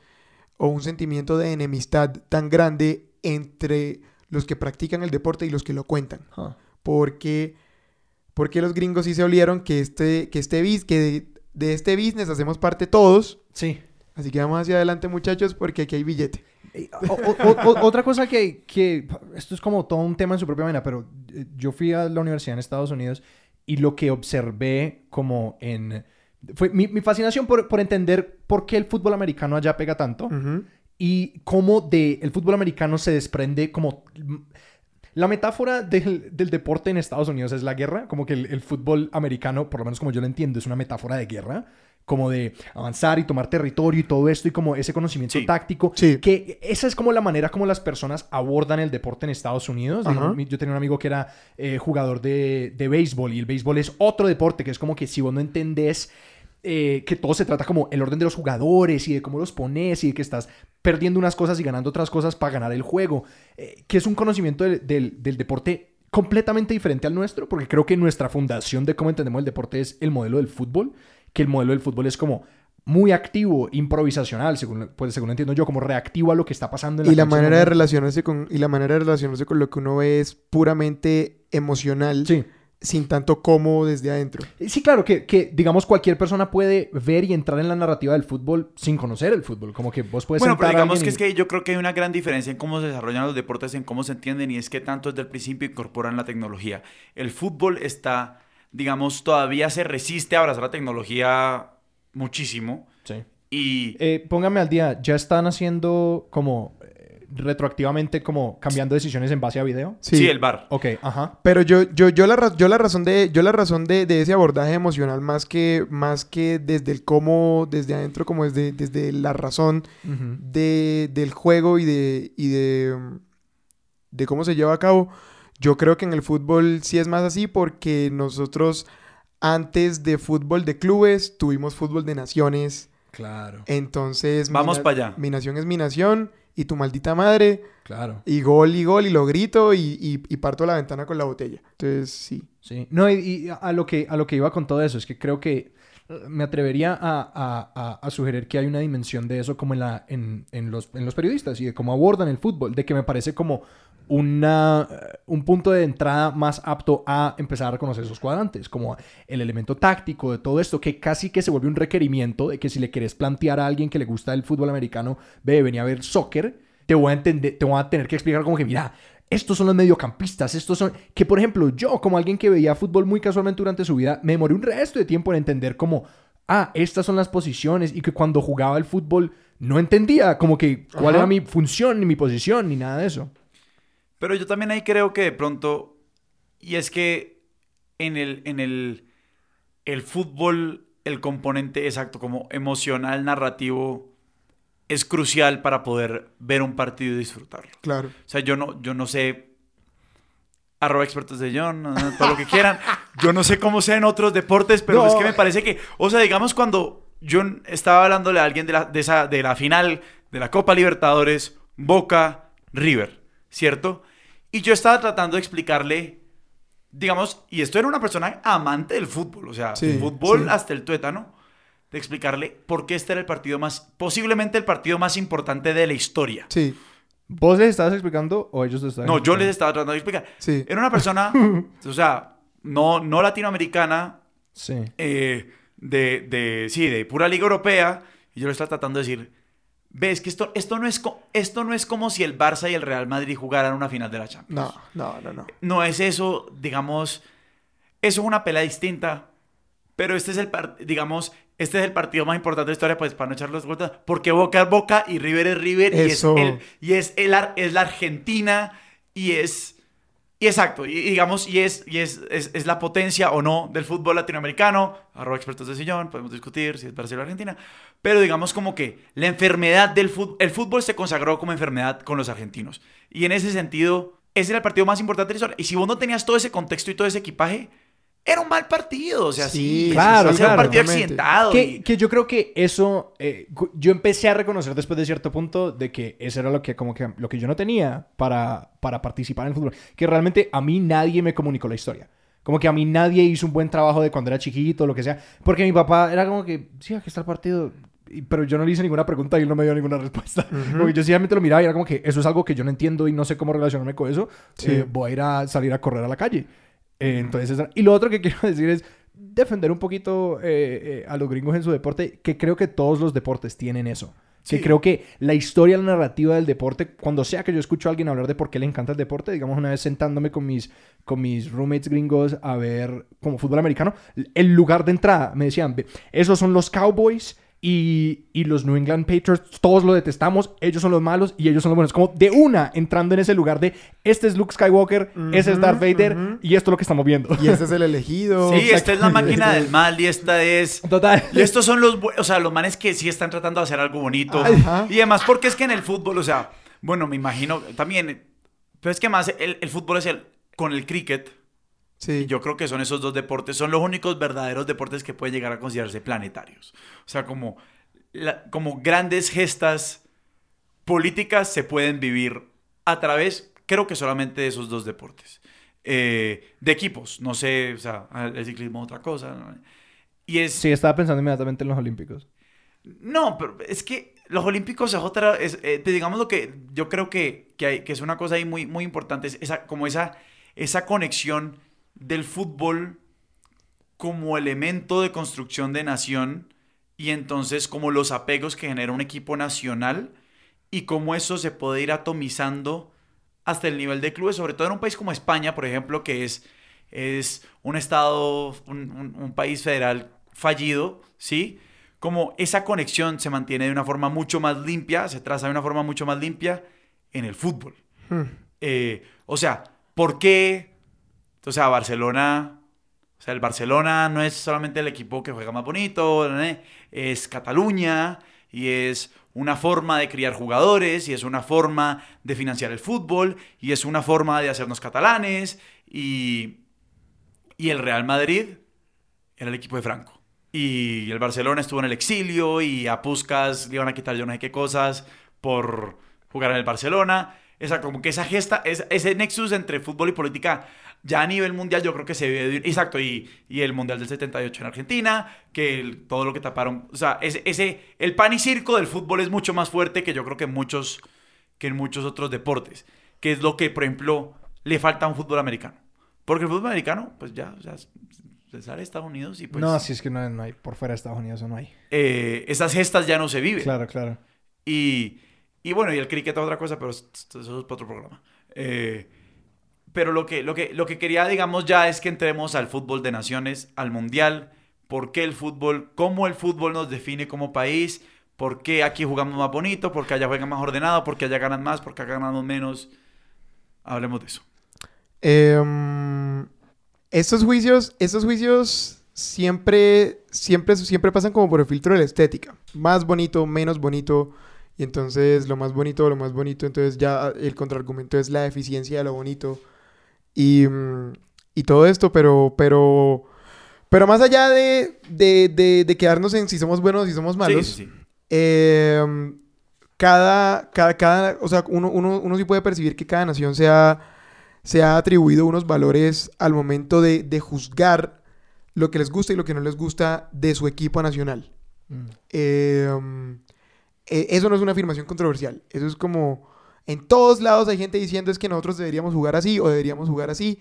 C: o un sentimiento de enemistad tan grande entre los que practican el deporte y los que lo cuentan. Porque, porque los gringos sí se olieron que este, que este que de, de este business hacemos parte todos.
B: Sí.
C: Así que vamos hacia adelante, muchachos, porque aquí hay billete.
B: Eh, o- o- o- otra cosa que, que esto es como todo un tema en su propia manera, pero eh, yo fui a la universidad en Estados Unidos y lo que observé como en... Fue mi, mi fascinación por, por entender por qué el fútbol americano allá pega tanto
C: Ujú.
B: y cómo de el fútbol americano se desprende como... La metáfora del, del deporte en Estados Unidos es la guerra, como que el, el fútbol americano, por lo menos como yo lo entiendo, es una metáfora de guerra, como de avanzar y tomar territorio y todo esto y como ese conocimiento
A: Sí.
B: táctico,
C: Sí.
B: que esa es como la manera como las personas abordan el deporte en Estados Unidos. Digamos, yo tenía un amigo que era eh, jugador de, de béisbol y el béisbol es otro deporte que es como que si vos no entendés eh, que todo se trata como el orden de los jugadores y de cómo los pones y de que estás perdiendo unas cosas y ganando otras cosas para ganar el juego, eh, que es un conocimiento del, del- del deporte completamente diferente al nuestro, porque creo que nuestra fundación de cómo entendemos el deporte es el modelo del fútbol, que el modelo del fútbol es como muy activo, improvisacional, según, pues, según entiendo yo, como reactivo a lo que está pasando en la
C: Y la manera de relacionarse con y la manera de relacionarse con lo que uno ve es puramente emocional,
B: Sí.
C: Sin tanto como desde adentro.
B: Sí, claro, que, que, digamos cualquier persona puede ver y entrar en la narrativa del fútbol sin conocer el fútbol. Como que vos puedes
A: Bueno, pero
B: a
A: digamos que es que yo creo que hay una gran diferencia en cómo se desarrollan los deportes, en cómo se entienden y es que tanto desde el principio incorporan la tecnología. El fútbol está, digamos, todavía se resiste a abrazar la tecnología muchísimo
B: Sí.
A: y
B: Eh, póngame al día, ¿ya están haciendo como eh, retroactivamente como cambiando decisiones en base a video?
A: sí, el bar.
B: Ok, ajá.
C: Pero yo, yo, yo, la, ra- yo la razón, de, yo la razón de, de ese abordaje emocional, más que, más que desde el cómo, desde adentro, como desde, desde la razón de, del juego y de, y de, de cómo se lleva a cabo, yo creo que en el fútbol sí es más así porque nosotros antes de fútbol de clubes tuvimos fútbol de naciones.
B: Claro.
C: Entonces,
A: Vamos para allá.
C: Mi nación es mi nación y tu maldita madre.
B: Claro.
C: Y gol y gol y lo grito y, y- y parto la ventana con la botella. Entonces, sí.
B: Sí. No, y, y a, lo que, a lo que iba con todo eso es que creo que eh, me atrevería a, a- a- a sugerir que hay una dimensión de eso como en, la, en, en los, en los periodistas y de cómo abordan el fútbol, de que me parece como una, un punto de entrada más apto a empezar a reconocer esos cuadrantes, como el elemento táctico de todo esto, que casi que se vuelve un requerimiento de que si le quieres plantear a alguien que le gusta el fútbol americano, ve, venía a ver soccer, te voy a entender, te voy a tener que explicar como que, mira, estos son los mediocampistas, estos son... Que, por ejemplo, yo, como alguien que veía fútbol muy casualmente durante su vida, me demoré un resto de tiempo en entender como, ah, estas son las posiciones, y que cuando jugaba el fútbol no entendía como que cuál
C: Ajá.
B: era mi función, ni mi posición, ni nada de eso.
A: Pero yo también ahí creo que de pronto, y es que en el, en el, el fútbol, el componente exacto, como emocional, narrativo, es crucial para poder ver un partido y disfrutarlo.
C: Claro.
A: O sea, yo no, yo no sé, arroba expertos de John, todo lo que quieran. Yo no sé cómo sea en otros deportes, pero
B: No.
A: es que me parece que, o sea, digamos cuando yo estaba hablándole a alguien de la, de esa, de la final de la Copa Libertadores, Boca, River, ¿cierto? Y yo estaba tratando de explicarle, digamos, y esto era una persona amante del fútbol, o sea,
C: Sí,
A: fútbol
C: sí.
A: hasta el tuétano, de explicarle por qué este era el partido más, posiblemente el partido más importante de la historia.
C: Sí,
B: ¿Vos les estabas explicando o ellos te estaban
A: No, yo les
B: explicando?
A: estaba tratando de explicar.
C: sí.
A: Era una persona, o sea, no, no latinoamericana,
B: Sí.
A: eh, de, de, sí, de pura liga europea, y yo le estaba tratando de decir, ves que esto, esto, no es esto no es como si el Barça y el Real Madrid jugaran una final de la Champions.
C: No, no, no, no.
A: No es eso, digamos, eso es una pelea distinta, pero este es el, digamos, este es el partido más importante de la historia, pues para no echarlos vueltas, porque Boca es Boca y River es River y es, el, y es, el, es la Argentina y es... Y exacto, y, digamos, y, es, y es, es, es la potencia o no del fútbol latinoamericano, arroba expertos de sillón, podemos discutir si es Brasil o Argentina, pero digamos como que la enfermedad del fútbol, el fútbol se consagró como enfermedad con los argentinos. Y en ese sentido, ese era el partido más importante de la historia. Y si vos no tenías todo ese contexto y todo ese equipaje, era un mal partido, o sea, sí,
C: Sí,
B: claro,
A: era un
B: claro,
A: partido
C: obviamente.
A: accidentado.
B: Que,
A: y-
B: que yo creo que eso, eh, yo empecé a reconocer después de cierto punto de que eso era lo que, como que, lo que yo no tenía para, para participar en el fútbol. Que realmente a mí nadie me comunicó la historia. Como que a mí nadie hizo un buen trabajo de cuando era chiquito, lo que sea. Porque mi papá era como que, sí, aquí está el partido. Pero yo no le hice ninguna pregunta y él no me dio ninguna respuesta. Porque yo simplemente lo miraba y era como que eso es algo que yo no entiendo y no sé cómo relacionarme con eso.
C: Sí.
B: Eh, voy a ir a salir a correr a la calle. Eh, entonces, y lo otro que quiero decir es defender un poquito eh, eh, a los gringos en su deporte, que creo que todos los deportes tienen eso. Que creo que la historia, la narrativa del deporte, cuando sea que yo escucho a alguien hablar de por qué le encanta el deporte, digamos una vez sentándome con mis, con mis roommates gringos a ver como fútbol americano, el lugar de entrada, me decían, "Ve, esos son los Cowboys y, y los New England Patriots, todos lo detestamos, ellos son los malos y ellos son los buenos. Como de una, entrando en ese lugar de, este es Luke Skywalker, ese es Darth Vader y esto es lo que estamos viendo.
C: Y este es el elegido.
A: Sí, esta es la máquina del mal y esta es...
B: Total.
A: Y estos son los, o sea, los manes que sí están tratando de hacer algo bonito.
C: Ajá.
A: Y además, porque es que en el fútbol, o sea, bueno, me imagino también, pero es que más el, el fútbol es el, con el cricket,
C: Sí.
A: yo creo que son esos dos deportes, son los únicos verdaderos deportes que pueden llegar a considerarse planetarios. O sea, como, la- como grandes gestas políticas se pueden vivir a través, creo que solamente de esos dos deportes. Eh, de equipos, no sé, o sea, el ciclismo otra cosa. ¿no? Y es...
B: Sí, estaba pensando inmediatamente en los Olímpicos.
A: No, pero es que los Olímpicos es otra, es, eh, te digamos lo que yo creo que, que, hay- que es una cosa ahí muy, muy importante, es esa, como esa, esa conexión del fútbol como elemento de construcción de nación y entonces como los apegos que genera un equipo nacional y cómo eso se puede ir atomizando hasta el nivel de clubes, sobre todo en un país como España, por ejemplo, que es, es un estado, un, un- un país federal fallido, ¿sí? Como esa conexión se mantiene de una forma mucho más limpia, se traza de una forma mucho más limpia en el fútbol.
C: Hmm.
A: Eh, o sea, ¿por qué? O sea, Barcelona, o sea, el Barcelona no es solamente el equipo que juega más bonito, es Cataluña y es una forma de criar jugadores y es una forma de financiar el fútbol y es una forma de hacernos catalanes y, y el Real Madrid era el equipo de Franco. Y el Barcelona estuvo en el exilio y a Puskas le iban a quitar yo no sé qué cosas por, jugar en el Barcelona. Esa, como que esa gesta, ese nexus entre fútbol y política ya a nivel mundial yo creo que se ve... Exacto, y, y, el Mundial del 78 en Argentina, que todo lo que taparon... O sea, ese, ese, el pan y circo del fútbol es mucho más fuerte que yo creo que en muchos, que en muchos otros deportes. Que es lo que, por ejemplo, le falta a un fútbol americano. Porque el fútbol americano, pues ya, o sea, se sale a Estados Unidos y pues...
B: No, si es que no, no hay, por fuera de Estados Unidos no hay.
A: Eh, esas gestas ya no se viven.
B: Claro, claro.
A: Y y bueno, y el cricket es otra cosa, pero eso es para otro programa. Eh, pero lo que, lo, que, lo que quería, digamos, ya es que entremos al fútbol de naciones, al mundial. ¿Por qué el fútbol? ¿Cómo el fútbol nos define como país? ¿Por qué aquí jugamos más bonito? ¿Por qué allá juegan más ordenado? ¿Por qué allá ganan más? ¿Por qué acá ganamos menos? Hablemos de eso.
C: Em, estos juicios, estos juicios siempre, siempre, siempre pasan como por el filtro de la estética. Más bonito, menos bonito y entonces lo más bonito, lo más bonito, entonces ya el contraargumento es la eficiencia de lo bonito. Y, mm, y todo esto, pero, pero, pero más allá de, de, de, quedarnos en si somos buenos o si somos malos, em, cada, cada, cada, o sea, uno, uno, uno, sí puede percibir que cada nación se ha, se ha atribuido unos valores al momento de, de, juzgar lo que les gusta y lo que no les gusta de su equipo nacional. Mm. Eh, eh, eso no es una afirmación controversial. Eso es como, en todos lados hay gente diciendo es que nosotros deberíamos jugar así o deberíamos jugar así.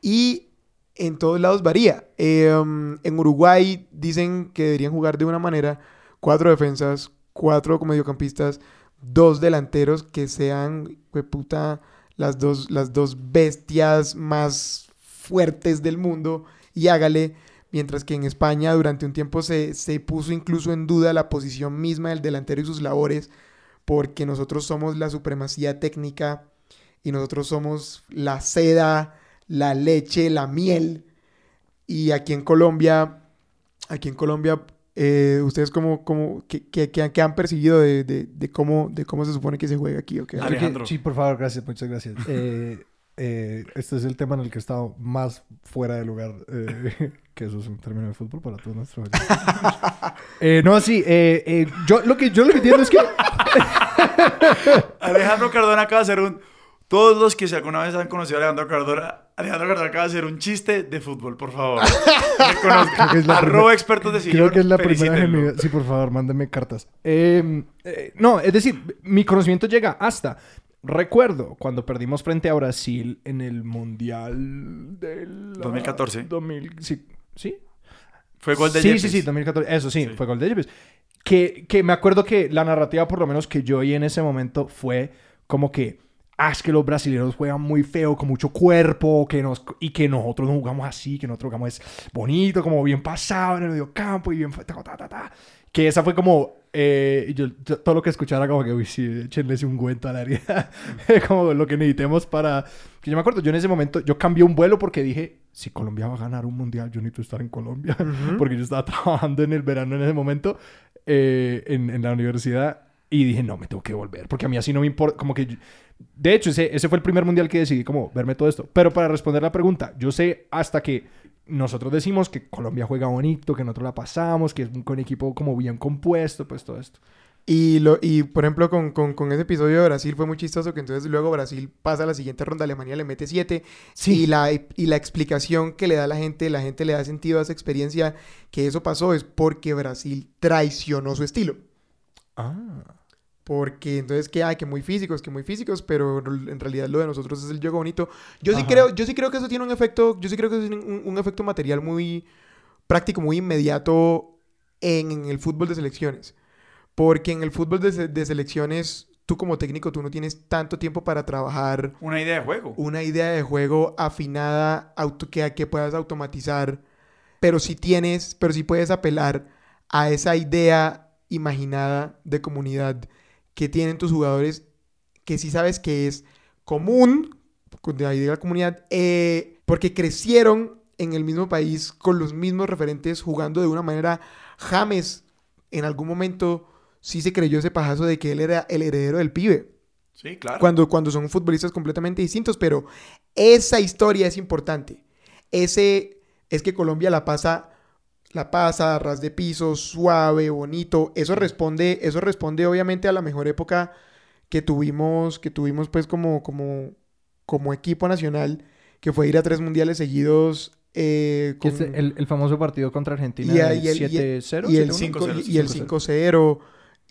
C: Y en todos lados varía. Em, en Uruguay dicen que deberían jugar de una manera, cuatro defensas, cuatro mediocampistas, dos delanteros que sean, puta, las dos, las dos bestias más fuertes del mundo y hágale mientras que en España durante un tiempo se, puso incluso en duda la posición misma del delantero y sus labores, porque nosotros somos la supremacía técnica y nosotros somos la seda, la leche, la miel. Y aquí en Colombia, aquí en Colombia, eh, ustedes como, como que, han percibido de, cómo, de cómo se supone que se juega aquí.
B: Alejandro. Sí, por favor, gracias, muchas gracias. Eh, eh, este es el tema en el que he estado más fuera de lugar, eh, que eso es un término de fútbol para todos nuestros eh, No, sí, eh, yo, lo que, yo lo que entiendo es que...
A: Alejandro Cardona acaba de hacer un... Todos los que alguna vez han conocido a Alejandro Cardona, Alejandro Cardona acaba de hacer un chiste de fútbol, por favor. Arroba expertos de
B: Creo que es la primera vez en mi vida. Sí, por favor, mándenme cartas. Em, no, es decir, mi conocimiento llega hasta Recuerdo cuando perdimos frente a Brasil en el Mundial del...
A: 2014.
B: 2000, sí, ¿sí?
A: Fue gol de
B: Sí, sí, sí, 2014. Eso sí, fue gol de Yepes. Que, que me acuerdo que la narrativa, por lo menos que yo oí en ese momento, fue como que, ah, es que los brasileños juegan muy feo, con mucho cuerpo, que nos, y que nosotros no jugamos así, que nosotros jugamos bonito, como bien pasado en el medio campo y bien... Ta, ta, ta, que esa fue como eh, yo, todo lo que escuchara como que, uy, sí, échenle un ungüento a la herida. como lo que necesitemos para... Que yo me acuerdo, yo en ese momento, yo cambié un vuelo porque dije, si Colombia va a ganar un mundial, yo necesito estar en Colombia. porque yo estaba trabajando en el verano en ese momento eh, en, en, la universidad y dije, no, me tengo que volver. Porque a mí así no me importa, como que... de hecho, ese, ese fue el primer mundial que decidí como verme todo esto. Pero para responder la pregunta, yo sé hasta que nosotros decimos que Colombia juega bonito, que nosotros la pasamos, que es un, equipo como bien compuesto, pues todo esto.
C: Y, lo, y por ejemplo, con, con, ese episodio de Brasil fue muy chistoso que entonces luego Brasil pasa a la siguiente ronda, Alemania le mete 7. Sí. Y la, y la explicación que le da la gente, la gente le da sentido a esa experiencia que eso pasó es porque Brasil traicionó su estilo. Ah. Porque entonces que hay que muy físicos, que muy físicos, pero en realidad lo de nosotros es el juego bonito. Yo sí creo, yo sí creo que eso tiene un efecto, yo sí creo que eso tiene un, efecto material muy práctico, muy inmediato en, el fútbol de selecciones. Porque en el fútbol de, selecciones, tú como técnico, tú no tienes tanto tiempo para trabajar.
A: Una idea de juego.
C: Una idea de juego afinada, auto, que, que puedas automatizar. Pero sí tienes, pero sí puedes apelar a esa idea imaginada de comunidad que tienen tus jugadores que sí sabes que es común, de ahí de la comunidad, eh, porque crecieron en el mismo país con los mismos referentes jugando de una manera. James en algún momento sí se creyó ese pajazo de que él era el heredero del pibe.
A: Sí, claro.
C: Cuando, cuando son futbolistas completamente distintos, pero esa historia es importante. Ese es que Colombia la pasa la pasa, ras de piso, suave, bonito. Eso responde, eso responde obviamente a la mejor época que tuvimos, que tuvimos pues como, como, como equipo nacional, que fue ir a tres mundiales seguidos. eh, con-
B: el, el famoso partido contra Argentina
C: Y el- y el-
B: 7-0.
C: y el
B: 7-1.
C: 5
A: 5-0,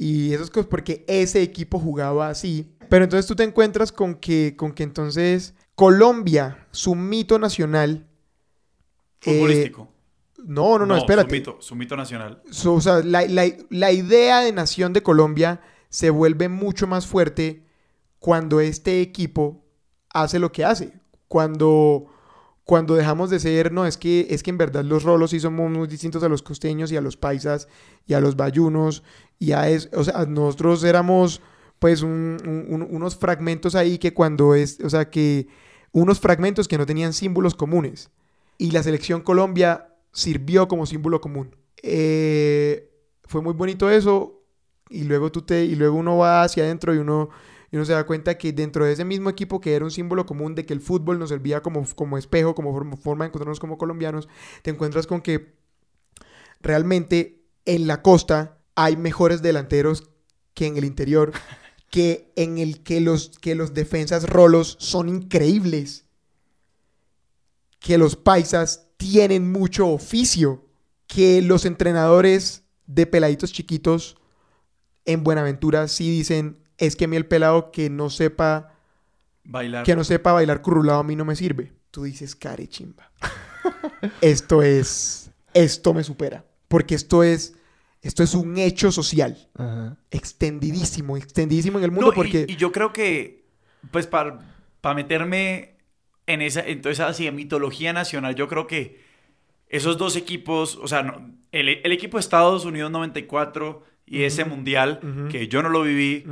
C: y el 5-0 y esas cosas porque ese equipo jugaba así. Pero entonces tú te encuentras con que, con que entonces Colombia, su mito nacional. eh,
A: Futbolístico.
C: no, no, no, espérate.
A: Su mito, su mito nacional.
C: O sea, la, la- la idea de nación de Colombia se vuelve mucho más fuerte cuando este equipo hace lo que hace. Cuando, cuando dejamos de ser, no, es que, es que en verdad los rolos sí somos muy distintos a los costeños y a los paisas y a los bayunos. Y a es, o sea, nosotros éramos pues un- un- unos fragmentos ahí que cuando es, o sea, que unos fragmentos que no tenían símbolos comunes. Y la selección Colombia sirvió como símbolo común. Eh, fue muy bonito eso. Y luego tú te, y luego uno va hacia adentro y uno, y uno se da cuenta que dentro de ese mismo equipo que era un símbolo común de que el fútbol nos servía como, como espejo, como forma, forma de encontrarnos como colombianos, te encuentras con que realmente en la costa hay mejores delanteros que en el interior, que en el que los, que los defensas rolos son increíbles, que los paisas tienen mucho oficio, que los entrenadores de peladitos chiquitos en Buenaventura sí dicen, es que a mí el pelado que no sepa,
A: Bailar.
C: que no sepa bailar currulado a mí no me sirve. Tú dices, care chimba. esto es, esto me supera, porque esto es, esto es un hecho social
B: Ajá.
C: extendidísimo, extendidísimo en el mundo
A: No,
C: porque...
A: y, yo creo que, pues, para meterme en esa, entonces, así, en mitología nacional, yo creo que esos dos equipos, o sea, no- el, el equipo de Estados Unidos 94 y ese mundial, que yo no lo viví,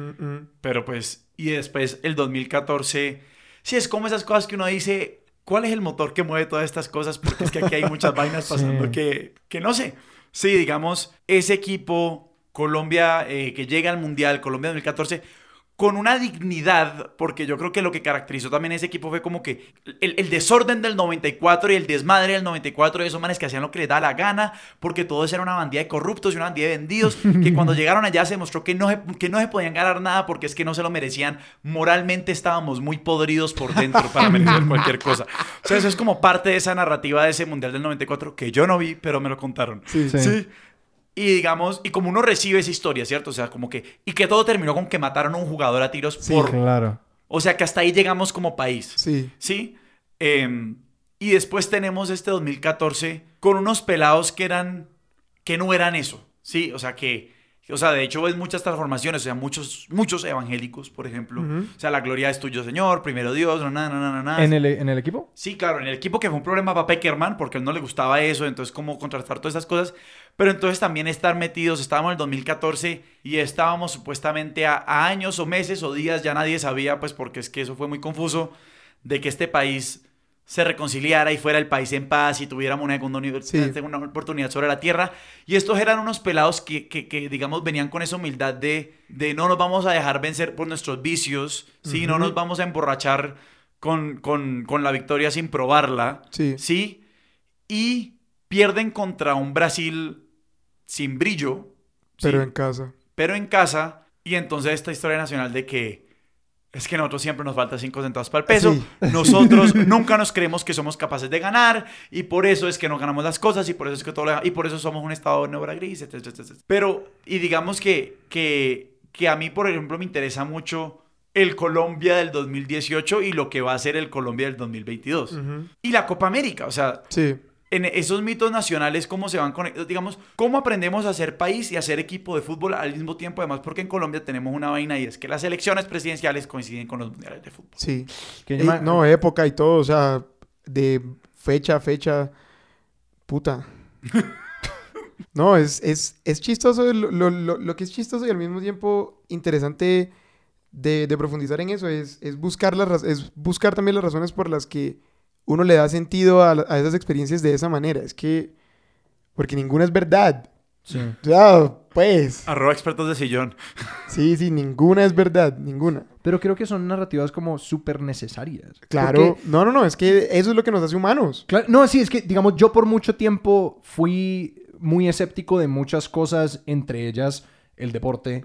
A: pero pues, y después el 2014, sí, es como esas cosas que uno dice, ¿cuál es el motor que mueve todas estas cosas? Porque es que aquí hay muchas vainas
B: Sí.
A: pasando que, que no sé. Sí, digamos, ese equipo, Colombia, eh, que llega al Mundial, Colombia 2014, con una dignidad, porque yo creo que lo que caracterizó también ese equipo fue como que el, el desorden del 94 y el desmadre del 94 de esos manes que hacían lo que les da la gana, porque todos eran una bandilla de corruptos y una bandilla de vendidos, que cuando llegaron allá se demostró que no, se, que no se podían ganar nada porque es que no se lo merecían. Moralmente estábamos muy podridos por dentro para merecer cualquier cosa. O sea, eso es como parte de esa narrativa de ese Mundial del 94 que yo no vi, pero me lo contaron.
C: Sí.
B: Sí.
A: Sí. Y digamos, y como uno recibe esa historia, ¿cierto? O sea, como que. Y que todo terminó con que mataron a un jugador a tiros
C: Sí,
A: por.
B: Claro.
A: O sea, que hasta ahí llegamos como país.
C: Sí.
A: ¿Sí? Em, y después tenemos este 2014 con unos pelados que eran. que no eran eso. ¿Sí? O sea, que. O sea, de hecho ves muchas transformaciones, o sea, muchos, muchos evangélicos, por ejemplo.
C: Ujú.
A: O sea, la gloria es tuyo, Señor, primero Dios, no, no, no, no, no.
B: ¿En el, ¿En el equipo?
A: Sí, claro, en el equipo que fue un problema para Peckerman, porque a él no le gustaba eso, entonces cómo contrastar todas esas cosas. Pero entonces también estar metidos, estábamos en el 2014 y estábamos supuestamente a, a años o meses o días, ya nadie sabía, pues porque es que eso fue muy confuso, de que este país se reconciliara y fuera el país en paz y tuviéramos una segunda, universidad,
C: Sí.
A: una oportunidad sobre la tierra. Y estos eran unos pelados que, que, que, digamos, venían con esa humildad de, de no nos vamos a dejar vencer por nuestros vicios, ¿sí? no nos vamos a emborrachar con, con, con la victoria sin probarla,
C: Sí.
A: ¿sí? Y pierden contra un Brasil sin brillo, ¿sí?
C: Pero en casa.
A: pero en casa. Y entonces esta historia nacional de que es que nosotros siempre nos falta cinco centavos para el peso.
C: Sí.
A: Nosotros nunca nos creemos que somos capaces de ganar y por eso es que no ganamos las cosas y por eso es que todo lo- y por eso somos un estado de neura gris, etc, etc, etc. Pero y digamos que que que a mí por ejemplo me interesa mucho el Colombia del 2018 y lo que va a ser el Colombia del 2022.
C: Ujú.
A: Y la Copa América, o sea,
C: Sí.
A: En esos mitos nacionales, cómo se van conectando, digamos, cómo aprendemos a ser país y a ser equipo de fútbol al mismo tiempo, además porque en Colombia tenemos una vaina y es que las elecciones presidenciales coinciden con los mundiales de fútbol.
C: Sí.
B: Llama-
C: no, época y todo, o sea, de fecha a fecha. Puta. No, es, es, es chistoso, lo, lo- lo- lo que es chistoso y al mismo tiempo interesante de, de profundizar en eso es, es, buscar las, es buscar también las razones por las que uno le da sentido a, la- a esas experiencias de esa manera. Es que, porque ninguna es verdad.
B: Sí.
C: O sea, pues,
A: Arroba expertos de sillón.
C: sí, sí, ninguna es verdad, ninguna.
B: Pero creo que son narrativas como súper necesarias.
C: Claro,
B: Porque-
C: no, no, no, es que eso es lo que nos hace humanos.
B: Claro, no, sí, es que, digamos, yo por mucho tiempo fui muy escéptico de muchas cosas, entre ellas el deporte,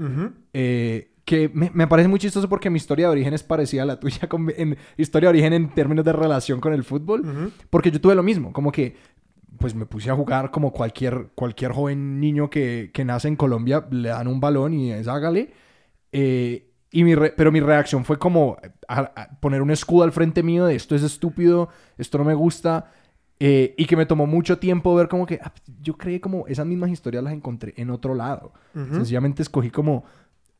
B: eh, que me, me parece muy chistoso porque mi historia de origen es parecida a la tuya, con- en historia de origen en términos de relación con el fútbol,
C: Ujú.
B: porque yo tuve lo mismo, como que pues me puse a jugar como cualquier, cualquier joven niño que, que nace en Colombia, le dan un balón y es hágale. Eh, y mi re- pero mi reacción fue como a- a poner un escudo al frente mío de esto es estúpido, esto no me gusta. eh, y que me tomó mucho tiempo ver como que ah, yo creí como esas mismas historias las encontré en otro lado.
C: Ujú.
B: Sencillamente escogí como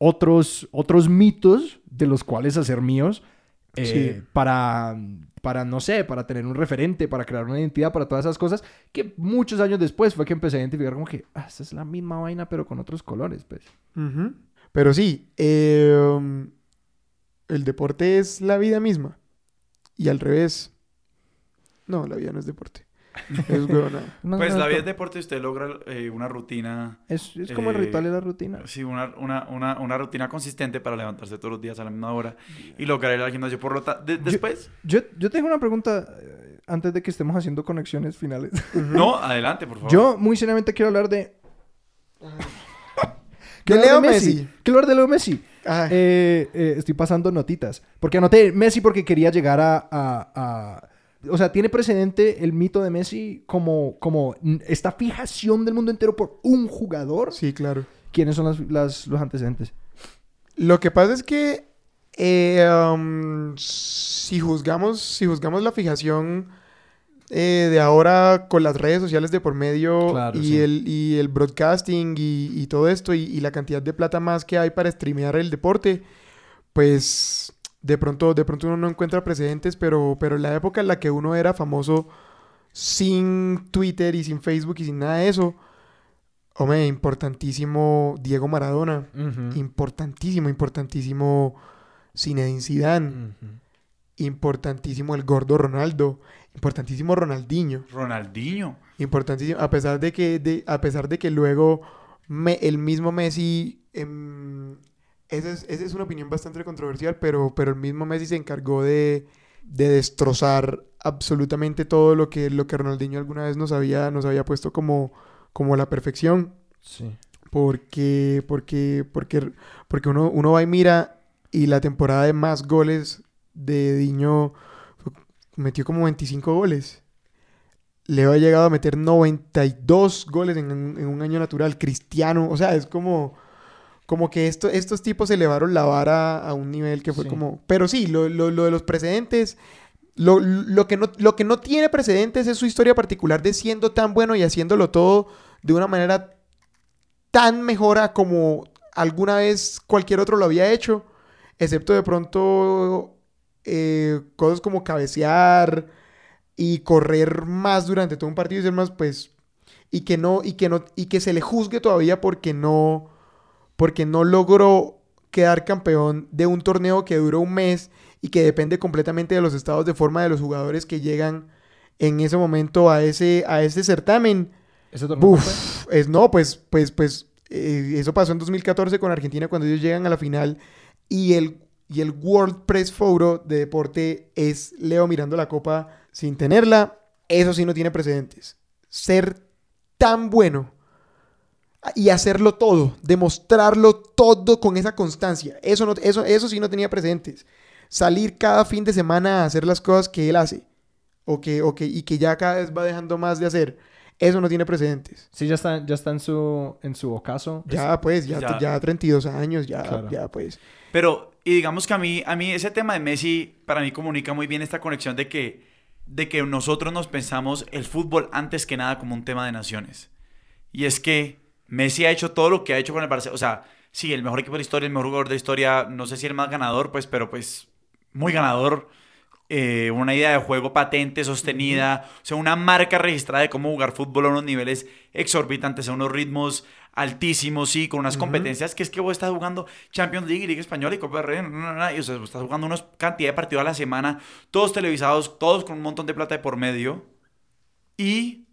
B: otros, otros mitos de los cuales hacer míos eh,
C: Sí.
B: para, para, no sé, para tener un referente, para crear una identidad, para todas esas cosas que muchos años después fue que empecé a identificar como que, ah, esta es la misma vaina pero con otros colores, pues.
C: Pero sí, eh, um, el deporte es la vida misma. Y al revés. No, la vida no es deporte. Es.
B: No,
A: Pues
B: no,
A: la vida es deporte y usted logra eh, una rutina,
B: es, es como el
A: eh,
B: ritual y la rutina.
A: sí, una, una, una, una rutina consistente para levantarse todos los días a la misma hora y lograr ir al gimnasio. Por lo ta- de- después,
B: Yo, yo tengo una pregunta eh, antes de que estemos haciendo conexiones finales.
A: no, adelante, por favor.
B: Yo muy seriamente quiero hablar de...
C: De
B: hablar
C: Leo Messi.
B: Quiero hablar de Leo Messi. Eh, eh, estoy pasando notitas. Porque anoté Messi porque quería llegar a, a- a- O sea, tiene precedente el mito de Messi como, como esta fijación del mundo entero por un jugador.
C: sí, claro.
B: ¿Quiénes son las, las- los antecedentes?
C: Lo que pasa es que eh, um, si juzgamos, si juzgamos la fijación eh, de ahora con las redes sociales de por medio
B: Claro,
C: y,
B: sí.
C: el, y el broadcasting y, y todo esto y, y la cantidad de plata más que hay para streamear el deporte, pues de pronto, de pronto uno no encuentra precedentes, pero, pero en la época en la que uno era famoso sin Twitter y sin Facebook y sin nada de eso, hombre, importantísimo Diego Maradona. Importantísimo, importantísimo Zinedine Zidane. Importantísimo el gordo Ronaldo. Importantísimo Ronaldinho.
A: Ronaldinho.
C: Importantísimo. A pesar de que, de- a pesar de que luego me- el mismo Messi. em, esa, es, esa es una opinión bastante controversial, pero, pero el mismo Messi se encargó de, de destrozar absolutamente todo lo que, lo que Ronaldinho alguna vez nos había, nos había puesto como, como la perfección.
B: Sí.
C: Porque, porque, porque, porque uno, uno va y mira y la temporada de más goles de Diño metió como 25 goles. Leo ha llegado a meter 92 goles en, en un año natural. Cristiano, o sea, es como, como que esto, estos tipos elevaron la vara a un nivel que fue
B: Sí.
C: como... Pero sí, lo, lo- lo de los precedentes... Lo, lo que no, lo que no tiene precedentes es su historia particular de siendo tan bueno y haciéndolo todo de una manera tan mejora como alguna vez cualquier otro lo había hecho, excepto de pronto eh, cosas como cabecear y correr más durante todo un partido y ser más, pues, y que no, y que no, y que se le juzgue todavía porque no, porque no logró quedar campeón de un torneo que duró un mes y que depende completamente de los estados de forma de los jugadores que llegan en ese momento a ese, a ese certamen.
B: ¿Ese torneo?
C: Buf, es no, pues, pues, pues, eh, eso pasó en 2014 con Argentina cuando ellos llegan a la final y el, y el World Press Photo de deporte es Leo mirando la copa sin tenerla. Eso sí no tiene precedentes. Ser tan bueno y hacerlo todo, demostrarlo todo con esa constancia. Eso, no, eso, eso sí no tenía precedentes. Salir cada fin de semana a hacer las cosas que él hace o que, o que, y que ya cada vez va dejando más de hacer. Eso no tiene precedentes.
B: Sí, ya está, ya está en su, en su ocaso.
C: Ya, pues, ya,
A: ya.
C: ya 32 años, ya,
B: Claro.
C: ya, pues.
A: Pero, y digamos que a mí, a mí ese tema de Messi, para mí comunica muy bien esta conexión de que, de que nosotros nos pensamos el fútbol antes que nada como un tema de naciones. Y es que Messi ha hecho todo lo que ha hecho con el Barcelona. O sea, sí, el mejor equipo de la historia, el mejor jugador de la historia, no sé si el más ganador, pues, pero pues muy ganador. Eh, una idea de juego patente, sostenida, o sea, una marca registrada de cómo jugar fútbol a unos niveles exorbitantes, a unos ritmos altísimos, sí, con unas
C: Ujú.
A: competencias que es que vos estás jugando Champions League, Liga Española y Copa del Rey, no, no, no, y, o sea, vos estás jugando una cantidad de partidos a la semana, todos televisados, todos con un montón de plata de por medio, y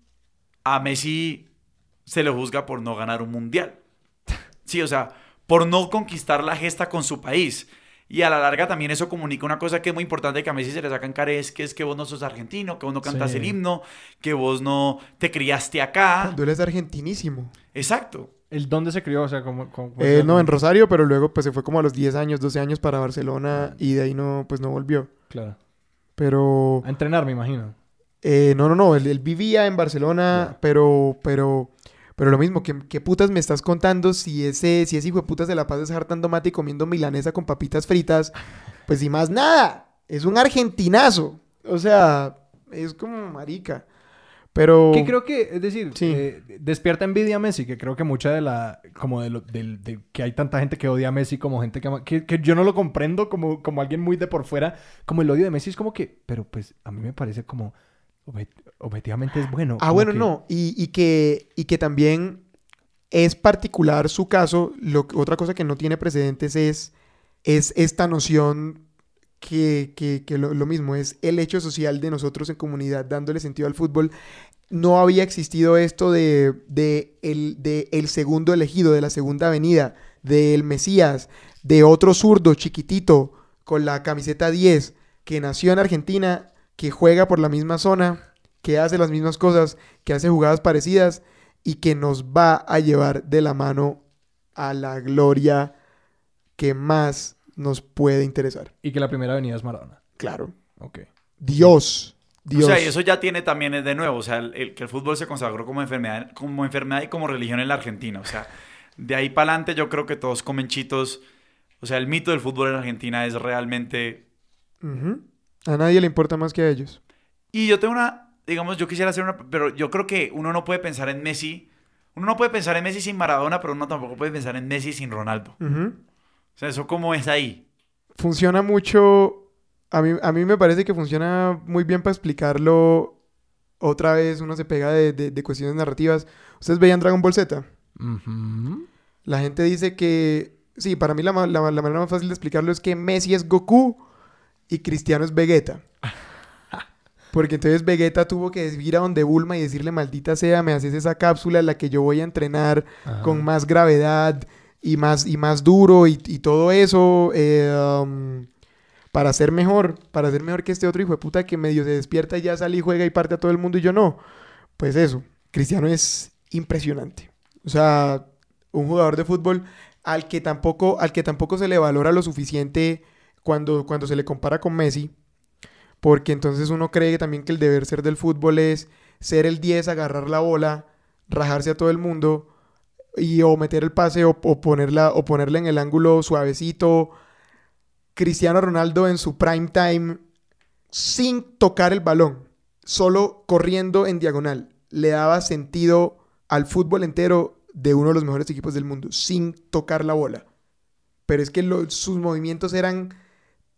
A: a Messi se le juzga por no ganar un mundial. Sí, o sea, por no conquistar la gesta con su país. Y a la larga también eso comunica una cosa que es muy importante que a Messi se le saca en cara es que es que vos no sos argentino, que vos no cantas
B: Sí.
A: el himno, que vos no te criaste acá.
C: Cuando él es argentinísimo.
A: Exacto.
B: ¿El dónde se crió? O sea, como...
C: Eh, no, en Rosario, pero luego pues se fue como a los 10 años, 12 años para Barcelona y de ahí no, pues no volvió.
B: Claro.
C: Pero...
B: A entrenar, me imagino.
C: Eh, no, no, no, él, él vivía en Barcelona, pero, pero, pero lo mismo, ¿qué, qué putas me estás contando si ese, si ese hijo de putas se la pasa deshartando mate y comiendo milanesa con papitas fritas? Pues y más nada, es un argentinazo, o sea, es como marica, pero...
B: Que creo que, es decir,
C: Sí.
B: eh, despierta envidia a Messi, que creo que mucha de la, como de, lo, de que hay tanta gente que odia a Messi como gente que ama, que, que yo no lo comprendo como, como alguien muy de por fuera, como el odio de Messi es como que, pero pues a mí me parece como, obje- objetivamente es bueno.
C: Ah, bueno,
B: que-
C: no, y, y que, y que también es particular su caso, lo, otra cosa que no tiene precedentes es, es esta noción que, que, que lo, lo mismo es el hecho social de nosotros en comunidad dándole sentido al fútbol. No había existido esto de, de, el, de el segundo elegido, de la segunda avenida, del Mesías, de otro zurdo chiquitito con la camiseta 10 que nació en Argentina, que juega por la misma zona, que hace las mismas cosas, que hace jugadas parecidas y que nos va a llevar de la mano a la gloria que más nos puede interesar.
B: Y que la primera avenida es Maradona.
C: Claro.
B: Ok.
C: Dios. Dios.
A: O sea, y eso ya tiene también es de nuevo, o sea, el, el- que el fútbol se consagró como enfermedad, como enfermedad y como religión en la Argentina. O sea, de ahí para adelante yo creo que todos comen chitos. O sea, el mito del fútbol en Argentina es realmente...
C: A nadie le importa más que a ellos.
A: Y yo tengo una, digamos, yo quisiera hacer una, pero yo creo que uno no puede pensar en Messi. Uno no puede pensar en Messi sin Maradona, pero uno tampoco puede pensar en Messi sin Ronaldo.
C: Ujú.
A: O sea, eso cómo es ahí.
C: Funciona mucho. A mí, a mí me parece que funciona muy bien para explicarlo. Otra vez uno se pega de, de- de cuestiones narrativas. ¿Ustedes veían Dragon Ball Z?
B: Ujú.
C: La gente dice que. Sí, para mí la, la- la manera más fácil de explicarlo es que Messi es Goku y Cristiano es Vegeta. Porque entonces Vegeta tuvo que ir a donde Bulma y decirle, maldita sea, me haces esa cápsula en la que yo voy a entrenar
B: Ajá.
C: con más gravedad y más, y más duro y, y todo eso eh, um, para ser mejor, para ser mejor que este otro hijo de puta que medio se despierta y ya sale y juega y parte a todo el mundo y yo no. Pues eso, Cristiano es impresionante. O sea, un jugador de fútbol al que tampoco, al que tampoco se le valora lo suficiente cuando, cuando se le compara con Messi. Porque entonces uno cree también que el deber ser del fútbol es ser el 10, agarrar la bola, rajarse a todo el mundo y o meter el pase o, o ponerla, o ponerla en el ángulo suavecito. Cristiano Ronaldo en su prime time sin tocar el balón, solo corriendo en diagonal, le daba sentido al fútbol entero de uno de los mejores equipos del mundo, sin tocar la bola. Pero es que sus movimientos eran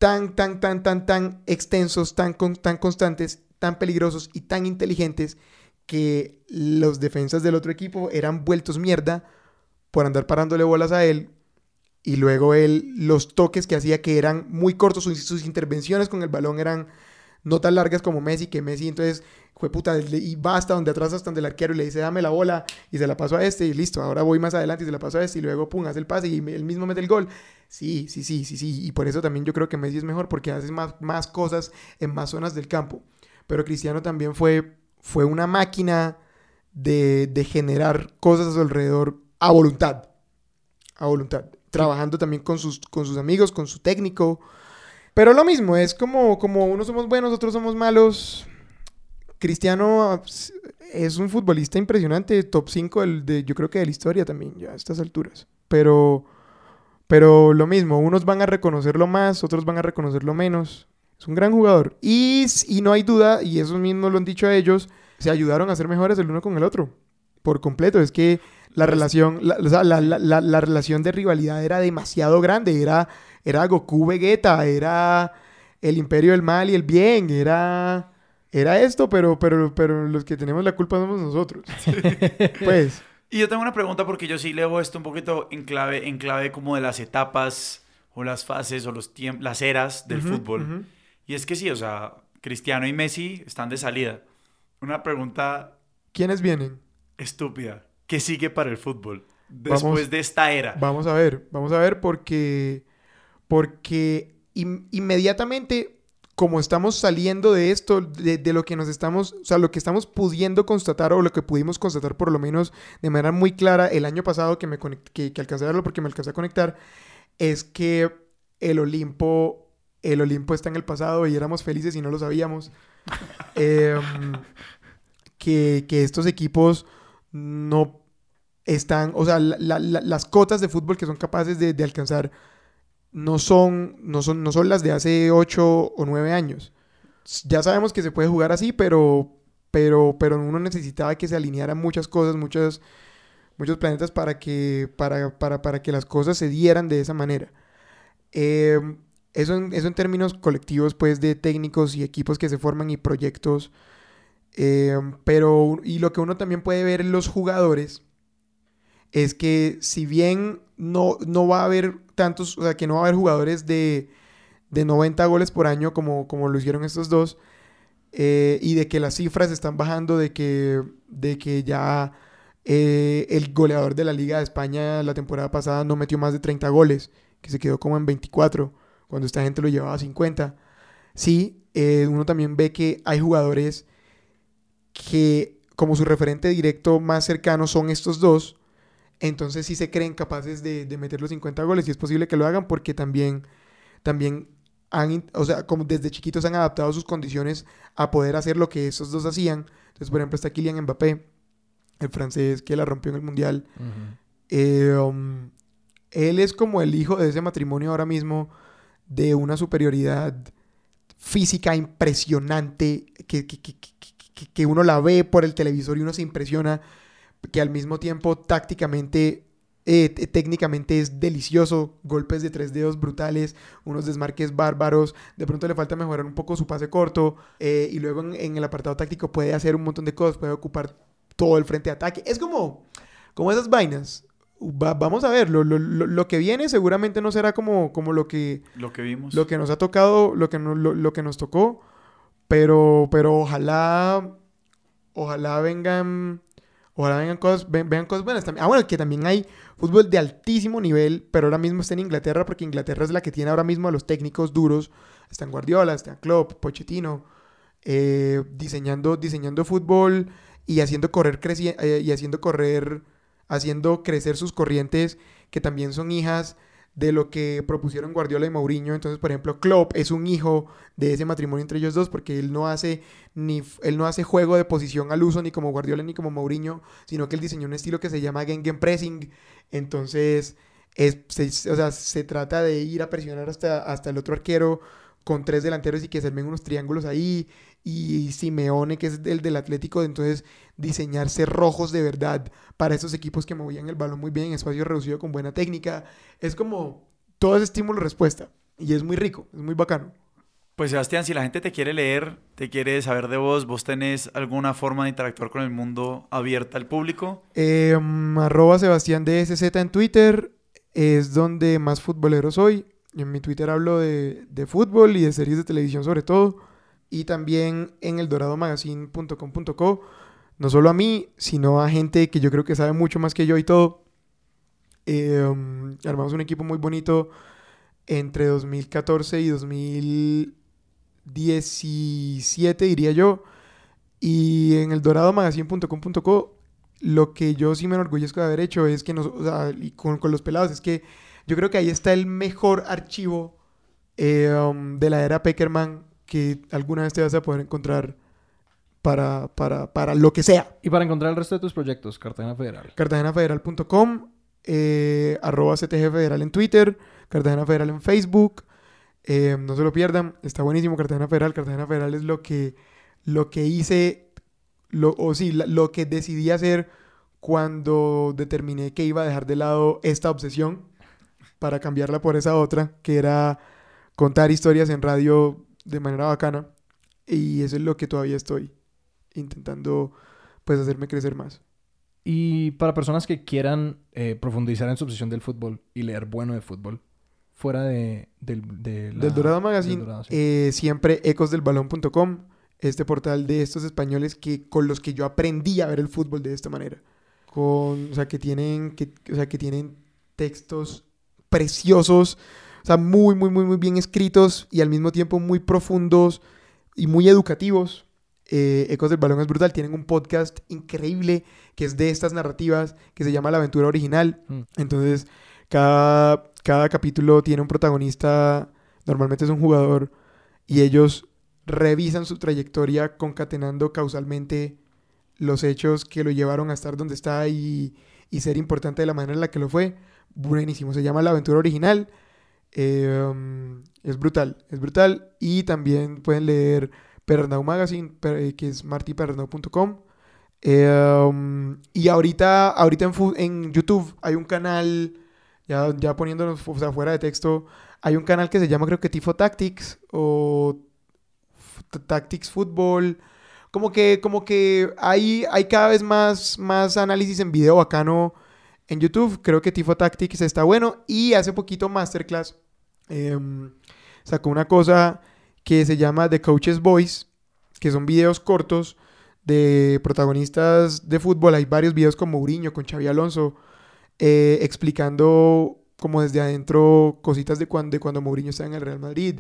C: tan, tan, tan, tan, tan extensos, tan, con- tan constantes, tan peligrosos y tan inteligentes que los defensas del otro equipo eran vueltos mierda por andar parándole bolas a él. Y luego él, los toques que hacía que eran muy cortos, sus, sus intervenciones con el balón eran no tan largas como Messi, que Messi entonces fue puta y va hasta donde atrás, hasta donde el arquero y le dice dame la bola y se la paso a este y listo, ahora voy más adelante y se la paso a este y luego pum, hace el pase y él mismo mete el gol. Sí, sí, sí, sí, sí. Y por eso también yo creo que Messi es mejor porque hace más, más cosas en más zonas del campo. Pero Cristiano también fue, fue una máquina de, de generar cosas a su alrededor a voluntad. A voluntad. Trabajando también con sus, con sus amigos, con su técnico. Pero lo mismo, es como, como unos somos buenos, otros somos malos. Cristiano ps, es un futbolista impresionante, top 5 del- de, yo creo que de la historia también, ya a estas alturas. Pero, pero lo mismo, unos van a reconocerlo más, otros van a reconocerlo menos. Es un gran jugador. Y, y no hay duda, y eso mismo lo han dicho a ellos, se ayudaron a ser mejores el uno con el otro. Por completo. Es que la relación, sea, la- la- la- la relación de rivalidad era demasiado grande. Era, era Goku Vegeta, era el imperio del mal y el bien, era... Era esto, pero, pero, pero los que tenemos la culpa somos nosotros. pues,
A: Y yo tengo una pregunta porque yo sí leo esto un poquito en clave, en clave como de las etapas o las fases o los las eras del
C: ujú,
A: fútbol.
C: ujú.
A: Y es que sí, o sea, Cristiano y Messi están de salida. Una pregunta
C: ¿quiénes vienen?
A: estúpida. ¿Qué sigue para el fútbol después
C: Vamos-
A: de esta era?
C: Vamos a ver, vamos a ver porque, porque in- inmediatamente como estamos saliendo de esto, de, de, lo que nos estamos, o sea, lo que estamos pudiendo constatar o lo que pudimos constatar por lo menos de manera muy clara el año pasado que me que, que alcancé a verlo porque me alcancé a conectar, es que el Olimpo, el Olimpo está en el pasado y éramos felices y no lo sabíamos. eh, que, que estos equipos no están, o sea, la, la, las cotas de fútbol que son capaces de, de, alcanzar no son, no, son, no son las de hace 8 o 9 años. Ya sabemos que se puede jugar así, pero, pero, pero uno necesitaba que se alinearan muchas cosas, muchos, muchos planetas para que, para, para, para que las cosas se dieran de esa manera. Eh, eso, en, eso en términos colectivos, pues, de técnicos y equipos que se forman y proyectos. Eh, pero, y lo que uno también puede ver en los jugadores es que si bien no, no va a haber tantos, o sea, que no va a haber jugadores de, de 90 goles por año como, como lo hicieron estos dos, eh, y de que las cifras están bajando, de que, de que ya eh, el goleador de la Liga de España la temporada pasada no metió más de 30 goles, que se quedó como en 24, cuando esta gente lo llevaba a 50. Sí, eh, uno también ve que hay jugadores que como su referente directo más cercano son estos dos, entonces sí se creen capaces de, de, meter los 50 goles y es posible que lo hagan porque también, también han, o sea, como desde chiquitos han adaptado sus condiciones a poder hacer lo que esos dos hacían. Entonces, por ejemplo, está Kylian Mbappé, el francés que la rompió en el Mundial. Uh -huh. eh, um, él es como el hijo de ese matrimonio ahora mismo de una superioridad física impresionante que, que, que, que uno la ve por el televisor y uno se impresiona que al mismo tiempo tácticamente, eh, técnicamente es delicioso, golpes de tres dedos brutales, unos desmarques bárbaros, de pronto le falta mejorar un poco su pase corto eh, y luego en, en, el apartado táctico puede hacer un montón de cosas, puede ocupar todo el frente de ataque, es como, como esas vainas. Va, vamos a ver, lo, lo, lo, lo, que viene seguramente no será como, como lo que
A: lo que vimos,
C: lo que nos ha tocado, lo que, no, lo, que nos tocó, pero, pero ojalá, ojalá vengan Ojalá vengan cosas, ven, cosas buenas también. Ah, bueno, que también hay fútbol de altísimo nivel, pero ahora mismo está en Inglaterra porque Inglaterra es la que tiene ahora mismo a los técnicos duros. Están Guardiola, está Klopp, Pochettino, eh, diseñando, diseñando fútbol y haciendo correr eh, y haciendo correr, haciendo crecer sus corrientes que también son hijas de lo que propusieron Guardiola y Mourinho. Entonces, por ejemplo, Klopp es un hijo de ese matrimonio entre ellos dos porque él no hace ni él no hace juego de posición al uso ni como Guardiola ni como Mourinho, sino que él diseñó un estilo que se llama Gengen Pressing. Entonces, es, se, o sea, se trata de ir a presionar hasta, hasta el otro arquero con tres delanteros y que se armen unos triángulos ahí. Y Simeone, que es el del Atlético, entonces diseñar cerrojos de verdad para esos equipos que movían el balón muy bien en espacio reducido con buena técnica. Es como todo ese estímulo-respuesta. Y es muy rico, es muy bacano.
A: Pues Sebastián, si la gente te quiere leer, te quiere saber de vos, ¿vos tenés alguna forma de interactuar con el mundo abierta al público?
C: Eh, arroba Sebastián DSZ en Twitter, es donde más futbolero soy. En mi Twitter hablo de, de fútbol y de series de televisión sobre todo. Y también en el doradomagazine.com.co. No solo a mí, sino a gente que yo creo que sabe mucho más que yo y todo. Eh, armamos un equipo muy bonito entre 2014 y 2017, diría yo. Y en el doradomagazine.com.co lo que yo sí me enorgullezco de haber hecho es que nos, o sea, y con, con, los pelados, es que yo creo que ahí está el mejor archivo eh, um, de la era Peckerman que alguna vez te vas a poder encontrar para, para, para lo que sea.
B: Y para encontrar el resto de tus proyectos, Cartagena Federal.
C: Cartagenafederal.com, eh, arroba CTG Federal en Twitter, Cartagena Federal en Facebook. Eh, no se lo pierdan, está buenísimo Cartagena Federal. Cartagena Federal es lo que, lo que hice, lo, o sí, lo que decidí hacer cuando determiné que iba a dejar de lado esta obsesión para cambiarla por esa otra, que era contar historias en radio de manera bacana. Y eso es lo que todavía estoy intentando, pues, hacerme crecer más.
B: Y para personas que quieran eh, profundizar en su obsesión del fútbol y leer bueno de fútbol, fuera de, de, de la,
C: del Dorado Magazine, del Dorado, sí. eh, siempre ecosdelbalón.com, este portal de estos españoles que con los que yo aprendí a ver el fútbol de esta manera. Con, o sea, que tienen, que, o sea, que tienen textos preciosos O sea, muy, muy, muy, muy bien escritos y al mismo tiempo muy profundos y muy educativos. Eh, Ecos del Balón es brutal. Tienen un podcast increíble que es de estas narrativas que se llama La Aventura Original.
B: Mm.
C: Entonces, cada, cada capítulo tiene un protagonista, normalmente es un jugador, y ellos revisan su trayectoria concatenando causalmente los hechos que lo llevaron a estar donde está y, y ser importante de la manera en la que lo fue. Buenísimo, se llama La Aventura Original. Eh, um, es brutal, es brutal. Y también pueden leer Pernau Magazine, eh, que es martipernau.com. Eh, um, y ahorita, ahorita en, en YouTube hay un canal, ya, ya poniéndonos fuera de texto, hay un canal que se llama creo que Tifo Tactics o Tactics Football. Como que, como que hay, hay cada vez más, más análisis en video bacano en YouTube. Creo que Tifo Tactics está bueno. Y hace poquito Masterclass em, sacó una cosa que se llama The Coach's Voice, que son videos cortos de protagonistas de fútbol. Hay varios videos con Mourinho, con Xavi Alonso, eh, explicando como desde adentro cositas de cuando, de cuando Mourinho estaba en el Real Madrid,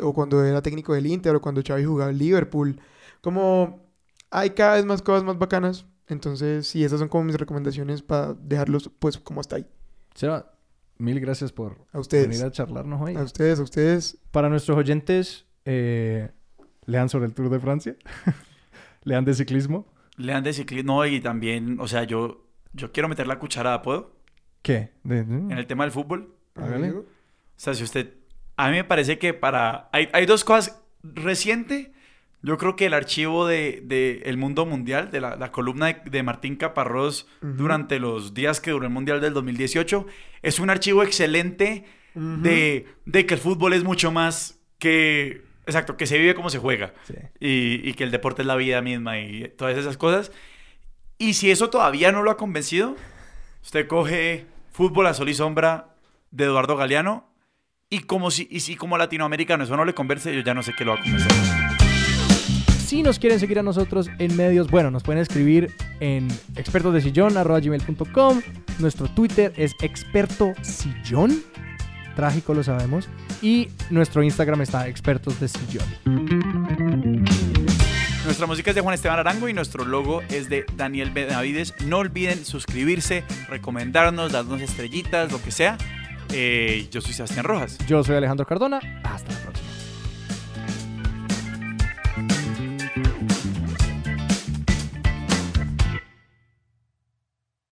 C: o cuando era técnico del Inter, o cuando Xavi jugaba en Liverpool. Como hay cada vez más cosas más bacanas. Entonces, sí, esas son como mis recomendaciones para dejarlos pues como hasta ahí.
B: Seba, mil gracias por
C: A ustedes.
B: venir a charlarnos hoy.
C: A ustedes, a ustedes.
B: Para nuestros oyentes, eh, lean sobre el Tour de Francia, lean de ciclismo.
A: Lean de ciclismo y también, o sea, yo, yo quiero meter la cucharada, ¿puedo?
B: ¿Qué? De-
A: En el tema del fútbol.
B: Hágale.
A: O sea, si usted... A mí me parece que para... Hay, hay dos cosas. Reciente, yo creo que el archivo de, de El Mundo Mundial, de la, la columna de, de Martín Caparrós durante los días que duró el Mundial del 2018, es un archivo excelente de, de que el fútbol es mucho más que... Exacto, que se vive como se juega.
B: Sí.
A: Y, y que el deporte es la vida misma y todas esas cosas. Y si eso todavía no lo ha convencido, usted coge Fútbol a Sol y Sombra de Eduardo Galeano y como si, y si como latinoamericano eso no le convence, yo ya no sé qué lo va a convencer.
B: Si nos quieren seguir a nosotros en medios, bueno, nos pueden escribir en expertosdesillón.com. Nuestro Twitter es expertosillón. Trágico, lo sabemos. Y nuestro Instagram está expertos de sillón.
A: Nuestra música es de Juan Esteban Arango y nuestro logo es de Daniel Benavides. No olviden suscribirse, recomendarnos, darnos estrellitas, lo que sea. Eh, yo soy Sebastián Rojas.
B: Yo soy Alejandro Cardona. Hasta la próxima.